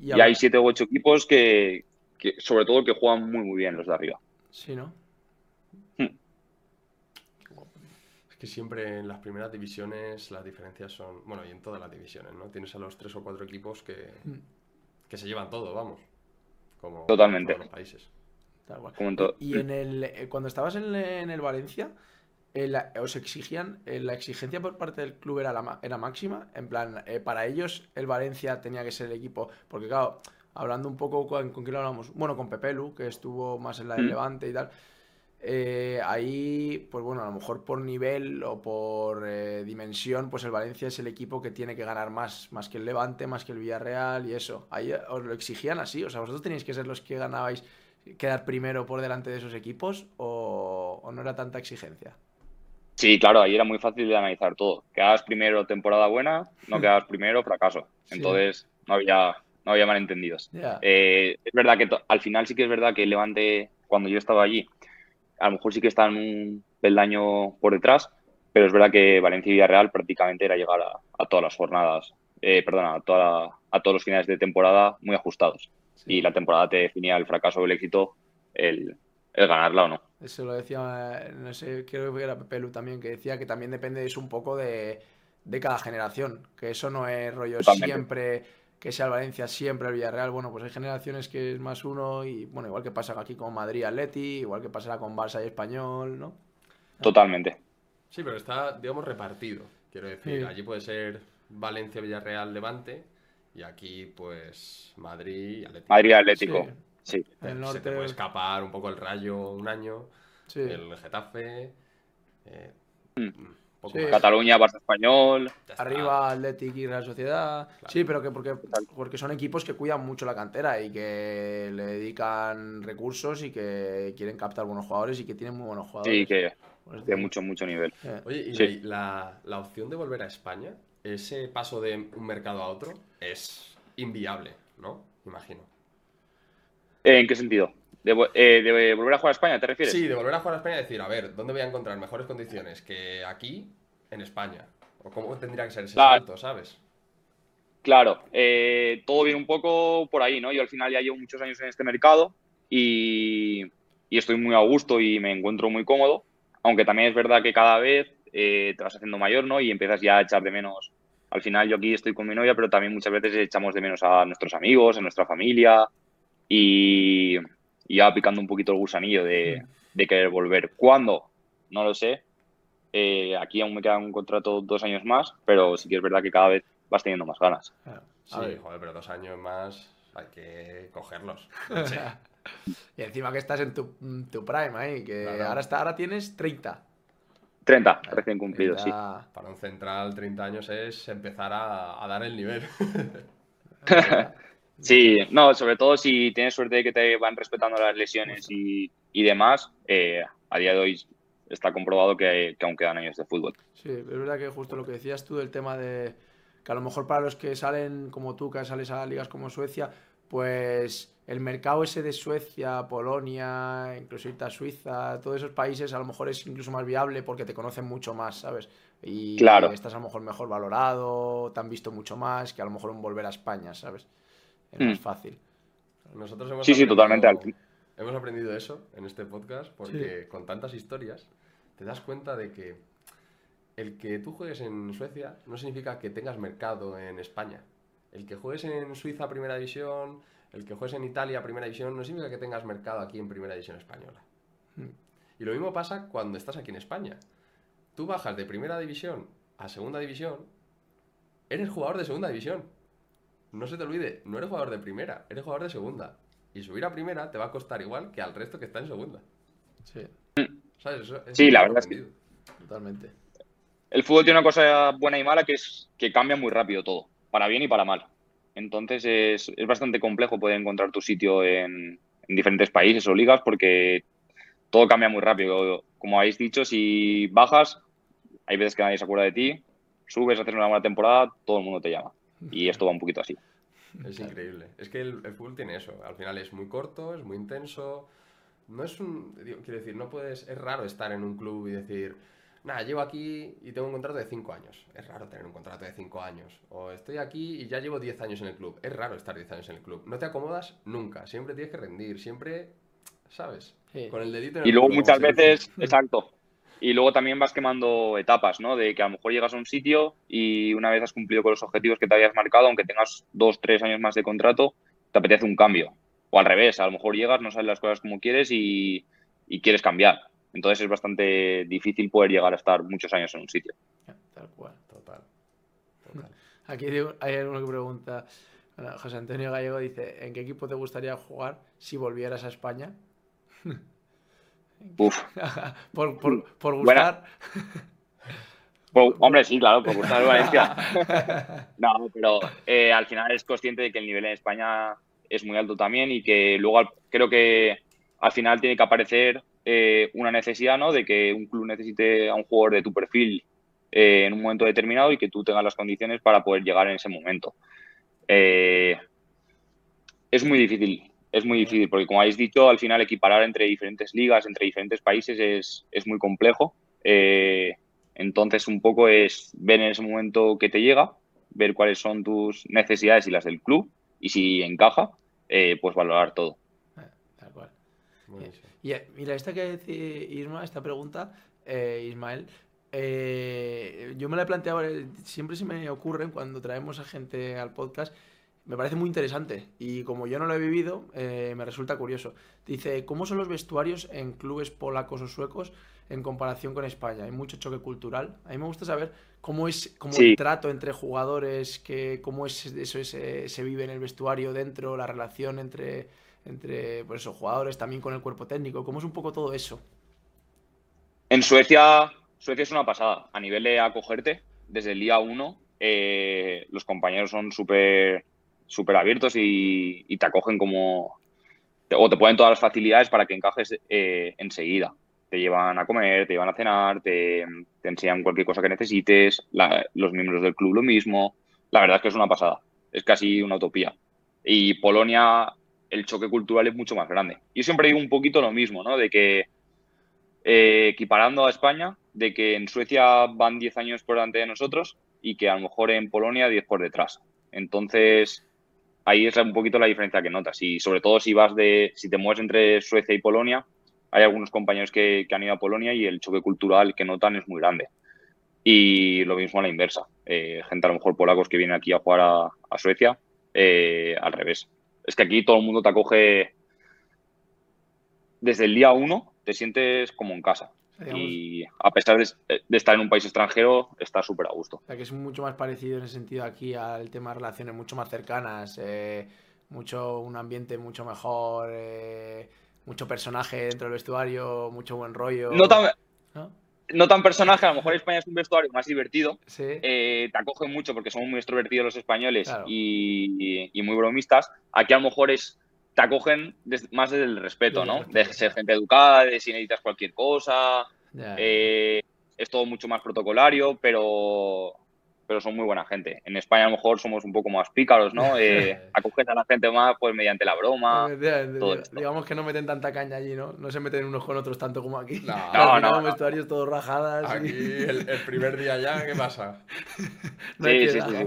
Y
habla-
hay siete u ocho equipos que, que, sobre todo, que juegan muy, muy bien los de arriba.
Sí, ¿no?
Es que siempre en las primeras divisiones las diferencias son, bueno, y en todas las divisiones, ¿no? Tienes a los tres o cuatro equipos que,
Mm.
que se llevan todo, vamos. Como
Totalmente.
todos los países.
Tal cual.
En.
Y en el, eh, cuando estabas en, en el Valencia, eh, la- os exigían, eh, la exigencia por parte del club era, la, ma- era máxima. En plan, eh, para ellos el Valencia tenía que ser el equipo. Porque claro, hablando un poco con, con quién lo hablamos, bueno, con Pepelu, que estuvo más en la del
Mm.
Levante y tal. Eh, ahí, pues bueno, a lo mejor por nivel o por eh, dimensión, pues el Valencia es el equipo que tiene que ganar más, más que el Levante, más que el Villarreal y eso. Ahí os lo exigían así, o sea, vosotros teníais que ser los que ganabais quedar primero por delante de esos equipos o, o no era tanta exigencia?
Sí, claro, ahí era muy fácil de analizar todo. Quedabas primero temporada buena, no quedabas primero fracaso.
Sí.
Entonces no había, no había malentendidos. Eh, es verdad que al final sí que es verdad que el Levante, cuando yo estaba allí, a lo mejor sí que estaban un peldaño por detrás, pero es verdad que Valencia y Villarreal prácticamente era llegar a, a todas las jornadas, eh, perdona, a, toda a todos los finales de temporada muy ajustados.
Sí.
Y la temporada te definía el fracaso o el éxito, el, el ganarla o no.
Eso lo decía, no sé, creo que era Pepelu también, que decía que también depende eso un poco de, de cada generación, que eso no es rollo
Totalmente.
siempre que sea el Valencia, siempre el Villarreal. Bueno, pues hay generaciones que es más uno y bueno, igual que pasa aquí con Madrid Atleti, igual que pasará con Barça y Español, ¿no?
Totalmente.
Sí, pero está, digamos, repartido. Quiero decir,
Sí.
allí puede ser Valencia, Villarreal, Levante. Y aquí, pues, Madrid y Atlético.
Madrid Atlético.
Sí,
Sí.
el
Se te puede escapar un poco el Rayo un año,
sí.
el Getafe. eh,
Mm.
Poco
Sí.
más.
Cataluña, Barça Español.
Arriba Athletic y Real Sociedad.
Claro.
Sí, pero que porque, porque son equipos que cuidan mucho la cantera y que le dedican recursos y que quieren captar buenos jugadores y que tienen muy buenos jugadores.
Sí, que
Pues,
de mucho, mucho nivel.
eh,
Oye, y
Sí.
la, la opción de volver a España, ese paso de un mercado a otro, es inviable, ¿no? Imagino.
¿En qué sentido? ¿De, eh, de volver a jugar a España, te refieres?
Sí, de volver a jugar a España y decir, a ver, ¿dónde voy a encontrar mejores condiciones que aquí en España? ¿O cómo tendría que ser ese
Claro.
salto, sabes?
Claro, eh, todo viene un poco por ahí, ¿no? Yo al final ya llevo muchos años en este mercado y, estoy muy a gusto y me encuentro muy cómodo, aunque también es verdad que cada vez eh, te vas haciendo mayor, ¿no? Y empiezas ya a echar de menos. Al final yo aquí estoy con mi novia, pero también muchas veces echamos de menos a nuestros amigos, a nuestra familia y, ya picando un poquito el gusanillo de, de querer volver. ¿Cuándo? No lo sé. Eh, aquí aún me queda un contrato dos años más, pero sí que es verdad que cada vez vas teniendo más ganas.
Sí, joder, pero dos años más hay que cogerlos.
y encima que estás en tu, prime ahí, que ahora, está, ahora tienes 30.
30, recién cumplido, sí.
Para un central, 30 años es empezar a, dar el nivel.
sí, no, sobre todo si tienes suerte de que te van respetando las lesiones y, demás, eh, a día de hoy está comprobado que, que aún quedan años de fútbol.
Sí, es verdad que justo lo que decías tú del tema de que a lo mejor para los que salen como tú, que sales a ligas como Suecia, pues el mercado ese de Suecia, Polonia, incluso a Suiza, todos esos países a lo mejor es incluso más viable porque te conocen mucho más, ¿sabes? Y
claro.
estás a lo mejor mejor valorado, te han visto mucho más que a lo mejor un volver a España, ¿sabes? Es más hmm. fácil.
Nosotros hemos
sí, sí, totalmente.
Hemos aprendido eso en este podcast porque con tantas historias te das cuenta de que el que tú juegues en Suecia no significa que tengas mercado en España. El que juegues en Suiza Primera División, el que juegues en Italia Primera División, no significa que tengas mercado aquí en Primera División Española. Hmm. Y lo mismo pasa cuando estás aquí en España. Tú bajas de Primera División a Segunda División, eres jugador de Segunda División. No se te olvide, no eres jugador de Primera, eres jugador de Segunda. Y subir a Primera te va a costar igual que al resto que está en Segunda.
Sí.
¿Sabes? sí, la verdad es que...
Totalmente
el fútbol tiene una cosa buena y mala que es que cambia muy rápido todo, para bien y para mal. Entonces es, bastante complejo poder encontrar tu sitio en, diferentes países o ligas porque todo cambia muy rápido. Como habéis dicho, si bajas, hay veces que nadie se acuerda de ti, subes, haces una buena temporada, todo el mundo te llama. Y esto va un poquito así.
Es increíble. Es que el, el, fútbol tiene eso. Al final es muy corto, es muy intenso. No es un. Quiero decir, no puedes. Es raro estar en un club y decir nada, llevo aquí y tengo un contrato de 5 años. Es raro tener un contrato de 5 años. O estoy aquí y ya llevo 10 años en el club. Es raro estar 10 años en el club. No te acomodas nunca. Siempre tienes que rendir. Siempre, ¿sabes? Con el dedito en el
Y luego muchas veces, exacto. Y luego también vas quemando etapas, ¿no? De que a lo mejor llegas a un sitio y una vez has cumplido con los objetivos que te habías marcado, aunque tengas 2, 3 años más de contrato, te apetece un cambio. O al revés, a lo mejor llegas, no salen las cosas como quieres y, quieres cambiar. Entonces es bastante difícil poder llegar a estar muchos años en un sitio.
Tal cual, total. Aquí hay alguno que pregunta, José Antonio Gallego dice, ¿en qué equipo te gustaría jugar si volvieras a España?
Uf.
por, por, por, gustar.
hombre, sí, claro, por gustar Valencia. no, pero eh, al final es consciente de que el nivel en España es muy alto también y que luego creo que al final tiene que aparecer eh, una necesidad, ¿no? De que un club necesite a un jugador de tu perfil eh, en un momento determinado y que tú tengas las condiciones para poder llegar en ese momento. Es muy difícil, es muy difícil, porque como habéis dicho, al final equiparar entre diferentes ligas, entre diferentes países es, es muy complejo. entonces, un poco es ver en ese momento que te llega, ver cuáles son tus necesidades y las del club, y si encaja, pues valorar todo.
Tal cual. Y eh, mira, esta que dice Isma, esta pregunta, eh, Ismael, eh, yo me la he planteado, siempre se me ocurren cuando traemos a gente al podcast, me parece muy interesante y como yo no lo he vivido, me resulta curioso. Dice, ¿cómo son los vestuarios en clubes polacos o suecos en comparación con España? Hay mucho choque cultural. A mí me gusta saber cómo es cómo el trato entre jugadores, que, cómo es eso se vive en el vestuario dentro, la relación entre entre pues, esos jugadores, también con el cuerpo técnico? ¿Cómo es un poco todo eso?
En Suecia, Suecia es una pasada. A nivel de acogerte, desde el día uno, eh, los compañeros son súper súper abiertos y, te acogen como... o te ponen todas las facilidades para que encajes eh, enseguida. Te llevan a comer, te llevan a cenar, te, enseñan cualquier cosa que necesites, los miembros del club lo mismo. La verdad es que es una pasada. Es casi una utopía. Y Polonia el choque cultural es mucho más grande. Yo siempre digo un poquito lo mismo, ¿no? De que eh, equiparando a España, de que en Suecia van 10 años por delante de nosotros y que a lo mejor en Polonia 10 por detrás. Entonces, ahí es un poquito la diferencia que notas. Y sobre todo si vas de, si te mueves entre Suecia y Polonia, hay algunos compañeros que, han ido a Polonia y el choque cultural que notan es muy grande. Y lo mismo a la inversa. Eh, gente a lo mejor polacos que vienen aquí a jugar a, Suecia, eh, al revés. Es que aquí todo el mundo te acoge desde el día uno, te sientes como en casa. Y a pesar de, estar en un país extranjero, está súper a gusto.
O sea, que es mucho más parecido en ese sentido aquí al tema de relaciones mucho más cercanas, eh, mucho un ambiente mucho mejor, eh, mucho personaje dentro del vestuario, mucho buen rollo.
No tan, ¿No? tan personaje, a lo mejor España es un vestuario más divertido. Eh, te acogen mucho porque somos muy extrovertidos los españoles y, muy bromistas. Aquí a lo mejor es te acogen más desde el respeto, ¿no? De ser gente educada, de si necesitas cualquier cosa. Eh, es todo mucho más protocolario, pero, pero son muy buena gente. En España a lo mejor somos un poco más pícaros, ¿no? Eh, acogen a la gente más pues mediante la broma.
digamos que no meten tanta caña allí, ¿no? No se meten unos con otros tanto como aquí.
No,
no, no, vestuarios todos rajadas.
Aquí el, primer día ya, ¿qué pasa?
sí, sí, sí,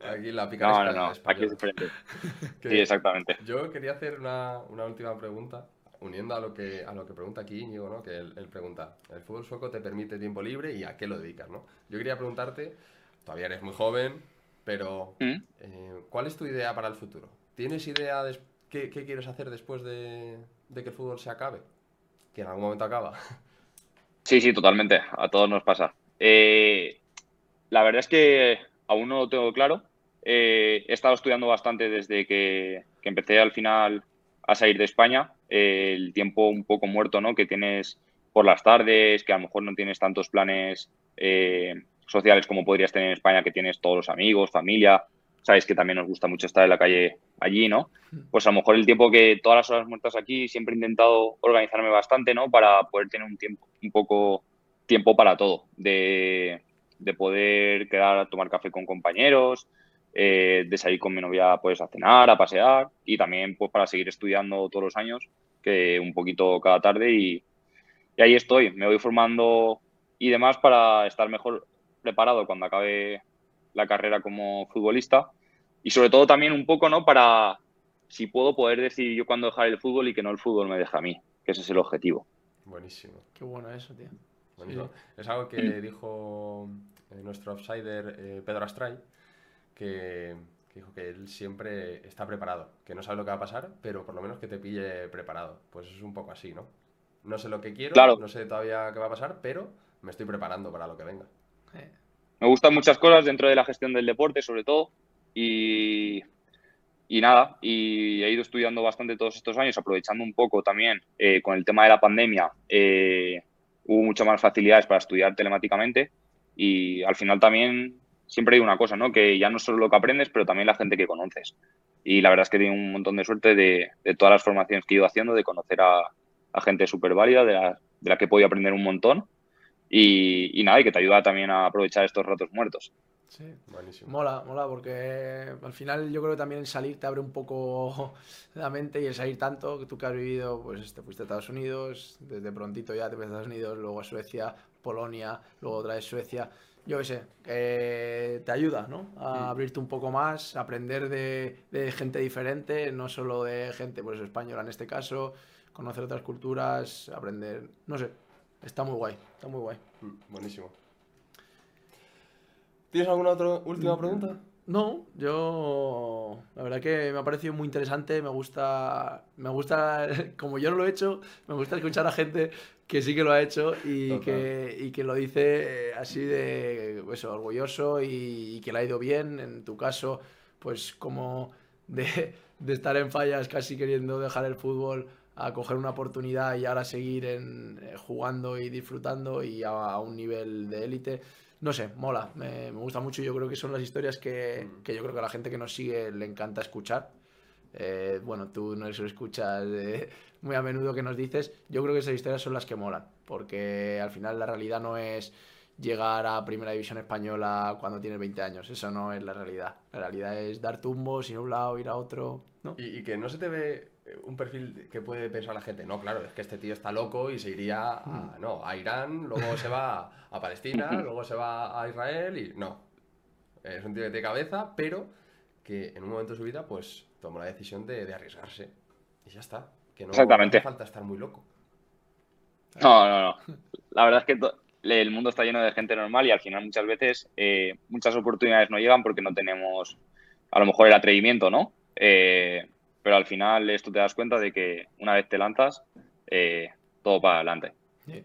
Aquí la picaresca
No, no, no, aquí es diferente. sí, exactamente.
Yo quería hacer una, una, última pregunta, uniendo a lo que, a lo que pregunta aquí Íñigo, ¿no? Que él, pregunta, ¿el fútbol sueco te permite tiempo libre y a qué lo dedicas, no? Yo quería preguntarte, todavía eres muy joven, pero ¿Mm? eh, ¿cuál es tu idea para el futuro? ¿Tienes idea de qué, qué quieres hacer después de, de, que el fútbol se acabe? Que en algún momento acaba.
Sí, sí, totalmente. A todos nos pasa. Eh, la verdad es que aún no lo tengo claro. Eh, he estado estudiando bastante desde que, empecé al final a salir de España. Eh, el tiempo un poco muerto ¿no? que tienes por las tardes, que a lo mejor no tienes tantos planes eh, sociales como podrías tener en España, que tienes todos los amigos, familia. Sabes que también nos gusta mucho estar en la calle allí, ¿no? Pues a lo mejor el tiempo que todas las horas muertas aquí, siempre he intentado organizarme bastante, ¿no? Para poder tener un tiempo, un poco tiempo para todo, de, de poder quedar a tomar café con compañeros, eh, de salir con mi novia pues a cenar, a pasear y también pues para seguir estudiando todos los años, que un poquito cada tarde y, ahí estoy, me voy formando y demás para estar mejor preparado cuando acabe la carrera como futbolista y sobre todo también un poco, ¿no? Para si puedo poder decir yo cuándo dejar el fútbol y que no el fútbol me deja a mí, que ese es el objetivo.
Buenísimo.
Qué bueno eso, tío.
Es algo que dijo eh, nuestro outsider eh, Pedro Astray, que, dijo que él siempre está preparado, que no sabe lo que va a pasar, pero por lo menos que te pille preparado. Pues es un poco así, ¿no? No sé lo que quiero, no sé todavía qué va a pasar, pero me estoy preparando para lo que venga.
Me gustan muchas cosas dentro de la gestión del deporte, sobre todo, y, y nada, y he ido estudiando bastante todos estos años, aprovechando un poco también eh, con el tema de la pandemia, eh, hubo muchas más facilidades para estudiar telemáticamente y al final también siempre hay una cosa, ¿no? Que ya no solo lo que aprendes, pero también la gente que conoces. Y la verdad es que tengo un montón de suerte de, todas las formaciones que he ido haciendo, de conocer a, gente súper válida, de la, de la que he podido aprender un montón. Y, nada, y que te ayuda también a aprovechar estos ratos muertos.
Sí, buenísimo. Mola, mola, porque al final yo creo que también el salir te abre un poco la mente y el salir tanto, que tú que has vivido, pues te fuiste a Estados Unidos, desde prontito ya te fuiste a Estados Unidos, luego a Suecia, Polonia, luego otra vez Suecia yo qué sé, te ayuda, ¿no? A abrirte un poco más, aprender de, gente diferente, no solo de gente, pues española en este caso, conocer otras culturas, aprender, no sé, está muy guay, está muy guay.
Mm, buenísimo. ¿Tienes alguna otra última pregunta?
No, yo la verdad que me ha parecido muy interesante, me gusta, me gusta, como yo no lo he hecho, me gusta escuchar a gente que sí que lo ha hecho y, que, que, lo dice eh, así de pues, orgulloso y, que le ha ido bien. En tu caso, pues como de, estar en fallas casi queriendo dejar el fútbol a coger una oportunidad y ahora seguir en, eh, jugando y disfrutando y a, un nivel de élite. No sé, mola, me, gusta mucho y yo creo que son las historias que, mm. que yo creo que a la gente que nos sigue le encanta escuchar eh, bueno, tú no eso escuchas eh, muy a menudo que nos dices, yo creo que esas historias son las que molan, porque al final la realidad no es llegar a Primera División Española cuando tienes 20 años, eso no es la realidad. La realidad es dar tumbos, ir a un lado, ir a otro. ¿no?
Y, que no se te ve eh, un perfil que puede pensar la gente, no, claro, es que este tío está loco y se iría a, mm. no, a Irán, luego se va a Palestina, luego se va a Israel y no. Es un tío de cabeza, pero que en un momento de su vida, pues tomó la decisión de, de arriesgarse. Y ya está. Que no,
Exactamente.
no hace falta estar muy loco.
No, no, no. La verdad es que el mundo está lleno de gente normal y al final muchas veces eh, muchas oportunidades no llegan porque no tenemos a lo mejor el atrevimiento, ¿no? Eh, pero al final esto te das cuenta de que una vez te lanzas, eh, todo para adelante.
Sí.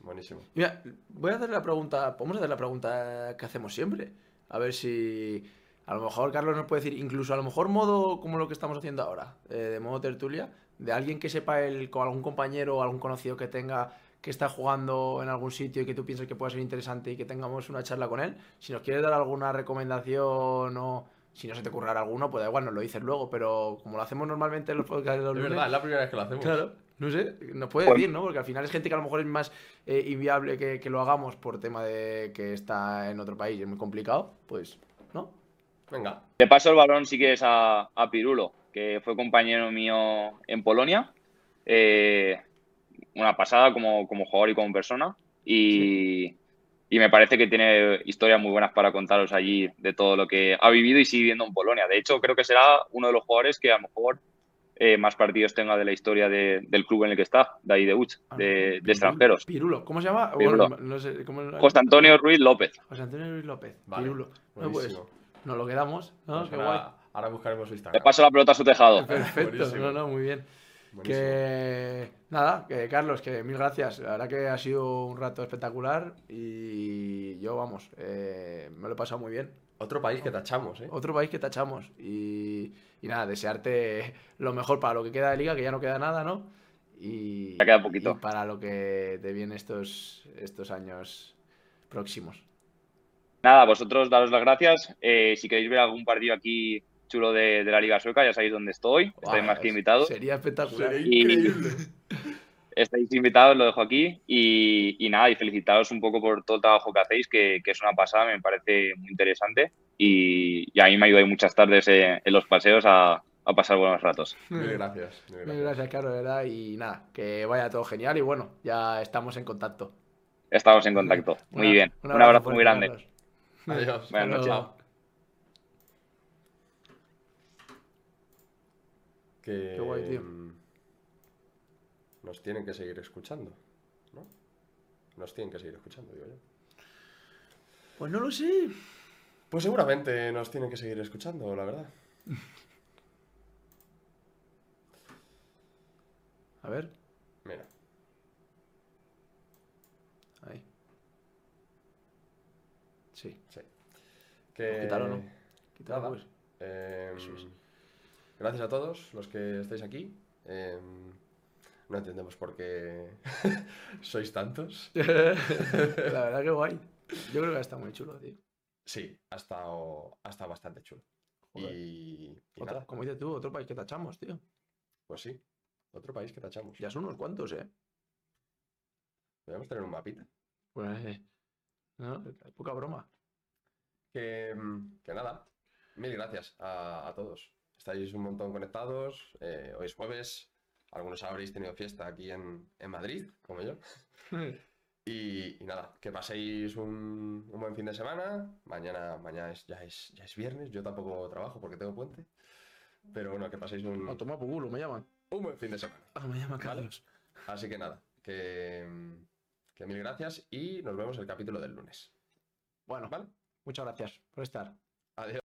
Buenísimo.
Mira, voy a hacer la pregunta, podemos hacer la pregunta que hacemos siempre. A ver si a lo mejor Carlos nos puede decir, incluso a lo mejor modo como lo que estamos haciendo ahora, eh, de modo tertulia, de alguien que sepa el, con algún compañero o algún conocido que tenga que está jugando en algún sitio y que tú pienses que pueda ser interesante y que tengamos una charla con él. Si nos quieres dar alguna recomendación o si no se te ocurrirá alguno, pues da igual, nos lo dices luego, pero como lo hacemos normalmente en los podcasts de los
Es
lunes,
verdad, es la primera vez que lo hacemos.
Claro, no sé, nos puede
Pues-
decir, ¿no? Porque al final es gente que a lo mejor es más eh, inviable que, que lo hagamos por tema de que está en otro país y es muy complicado, pues.
Venga.
Le paso el balón si quieres a, a Pirulo, que fue compañero mío en Polonia. Eh, una pasada como, como jugador y como persona. Y, y me parece que tiene historias muy buenas para contaros allí de todo lo que ha vivido y sigue viviendo en Polonia. De hecho, creo que será uno de los jugadores que a lo mejor eh, más partidos tenga de la historia de- del club en el que está, de ahí de Uch,
Ah,
de, extranjeros.
Pirulo, ¿cómo se llama?
Pirulo.
Bueno, no sé, ¿cómo
José Antonio Ruiz López.
José Antonio Luis López,
Vale,
Pirulo. No, pues. Nos lo quedamos, ¿no?
Pues
Qué
ahora,
guay.
ahora buscaremos su
Le
Instagram.
paso la pelota a su tejado.
Perfecto,
Buenísimo.
no, no, muy bien.
Buenísimo.
Que nada, que Carlos, que mil gracias. La verdad que ha sido un rato espectacular y yo, vamos, eh, me lo he pasado muy bien.
Otro país que tachamos, ¿eh?
Otro país que tachamos. Y, y nada, desearte lo mejor para lo que queda de liga, que ya no queda nada, ¿no? Y,
Ya queda poquito.
y para lo que te viene estos, estos años próximos.
Nada, vosotros daros las gracias. Eh, si queréis ver algún partido aquí chulo de, de la Liga Sueca, ya sabéis dónde estoy. Estáis
Buah,
más que invitados.
Sería espectacular.
Sería
Y-
increíble.
Estáis invitados, lo dejo aquí. Y, y nada, y felicitaros un poco por todo el trabajo que hacéis, que, que es una pasada, me parece muy interesante. Y, y a mí me ayudáis muchas tardes eh, en los paseos a, a pasar buenos ratos.
Mil gracias. Mil gracias.
gracias, Carlos, de verdad. Y nada, que vaya todo genial. Y bueno, ya estamos en contacto.
Estamos en contacto. Muy
Una-
bien. Un abrazo muy grande.
Adiós.
Buenas noches.
Chao. Que
Qué guay, tío.
mm, nos tienen que seguir escuchando, ¿no? Nos tienen que seguir escuchando, digo yo.
Pues no lo sé.
Pues seguramente nos tienen que seguir escuchando, la verdad.
A ver,
Mira,
ahí. Sí,
sí. Que...
¿no? quítalo,
Nada.
pues.
Eh,
Eso es.
Gracias a todos los que estáis aquí. Eh, no entendemos por qué sois tantos.
La verdad que guay. Yo creo que está muy chulo, tío.
Sí, ha estado, ha estado bastante chulo.
Joder.
Y, y
Otra-
nada,
como dices tú, otro país que tachamos, tío.
pues sí, otro país que tachamos.
Ya son unos cuantos, ¿eh?
Podríamos tener un mapita.
Pues, eh, no, poca broma.
Que, que nada, mil gracias a, a todos. Estáis un montón conectados. eh, hoy es jueves. Algunos habréis tenido fiesta aquí en, en Madrid, como yo. Y, y nada, que paséis un, un buen fin de semana. Mañana, mañana es, ya, es, ya es viernes. Yo tampoco trabajo porque tengo puente. Pero bueno, que paséis un,
me llaman.
un buen fin de semana.
Ah, me llama
Vale.
Carlos.
Así que nada, que, que mil gracias y nos vemos el capítulo del lunes.
Bueno,
¿Vale?
muchas gracias por estar.
Adiós.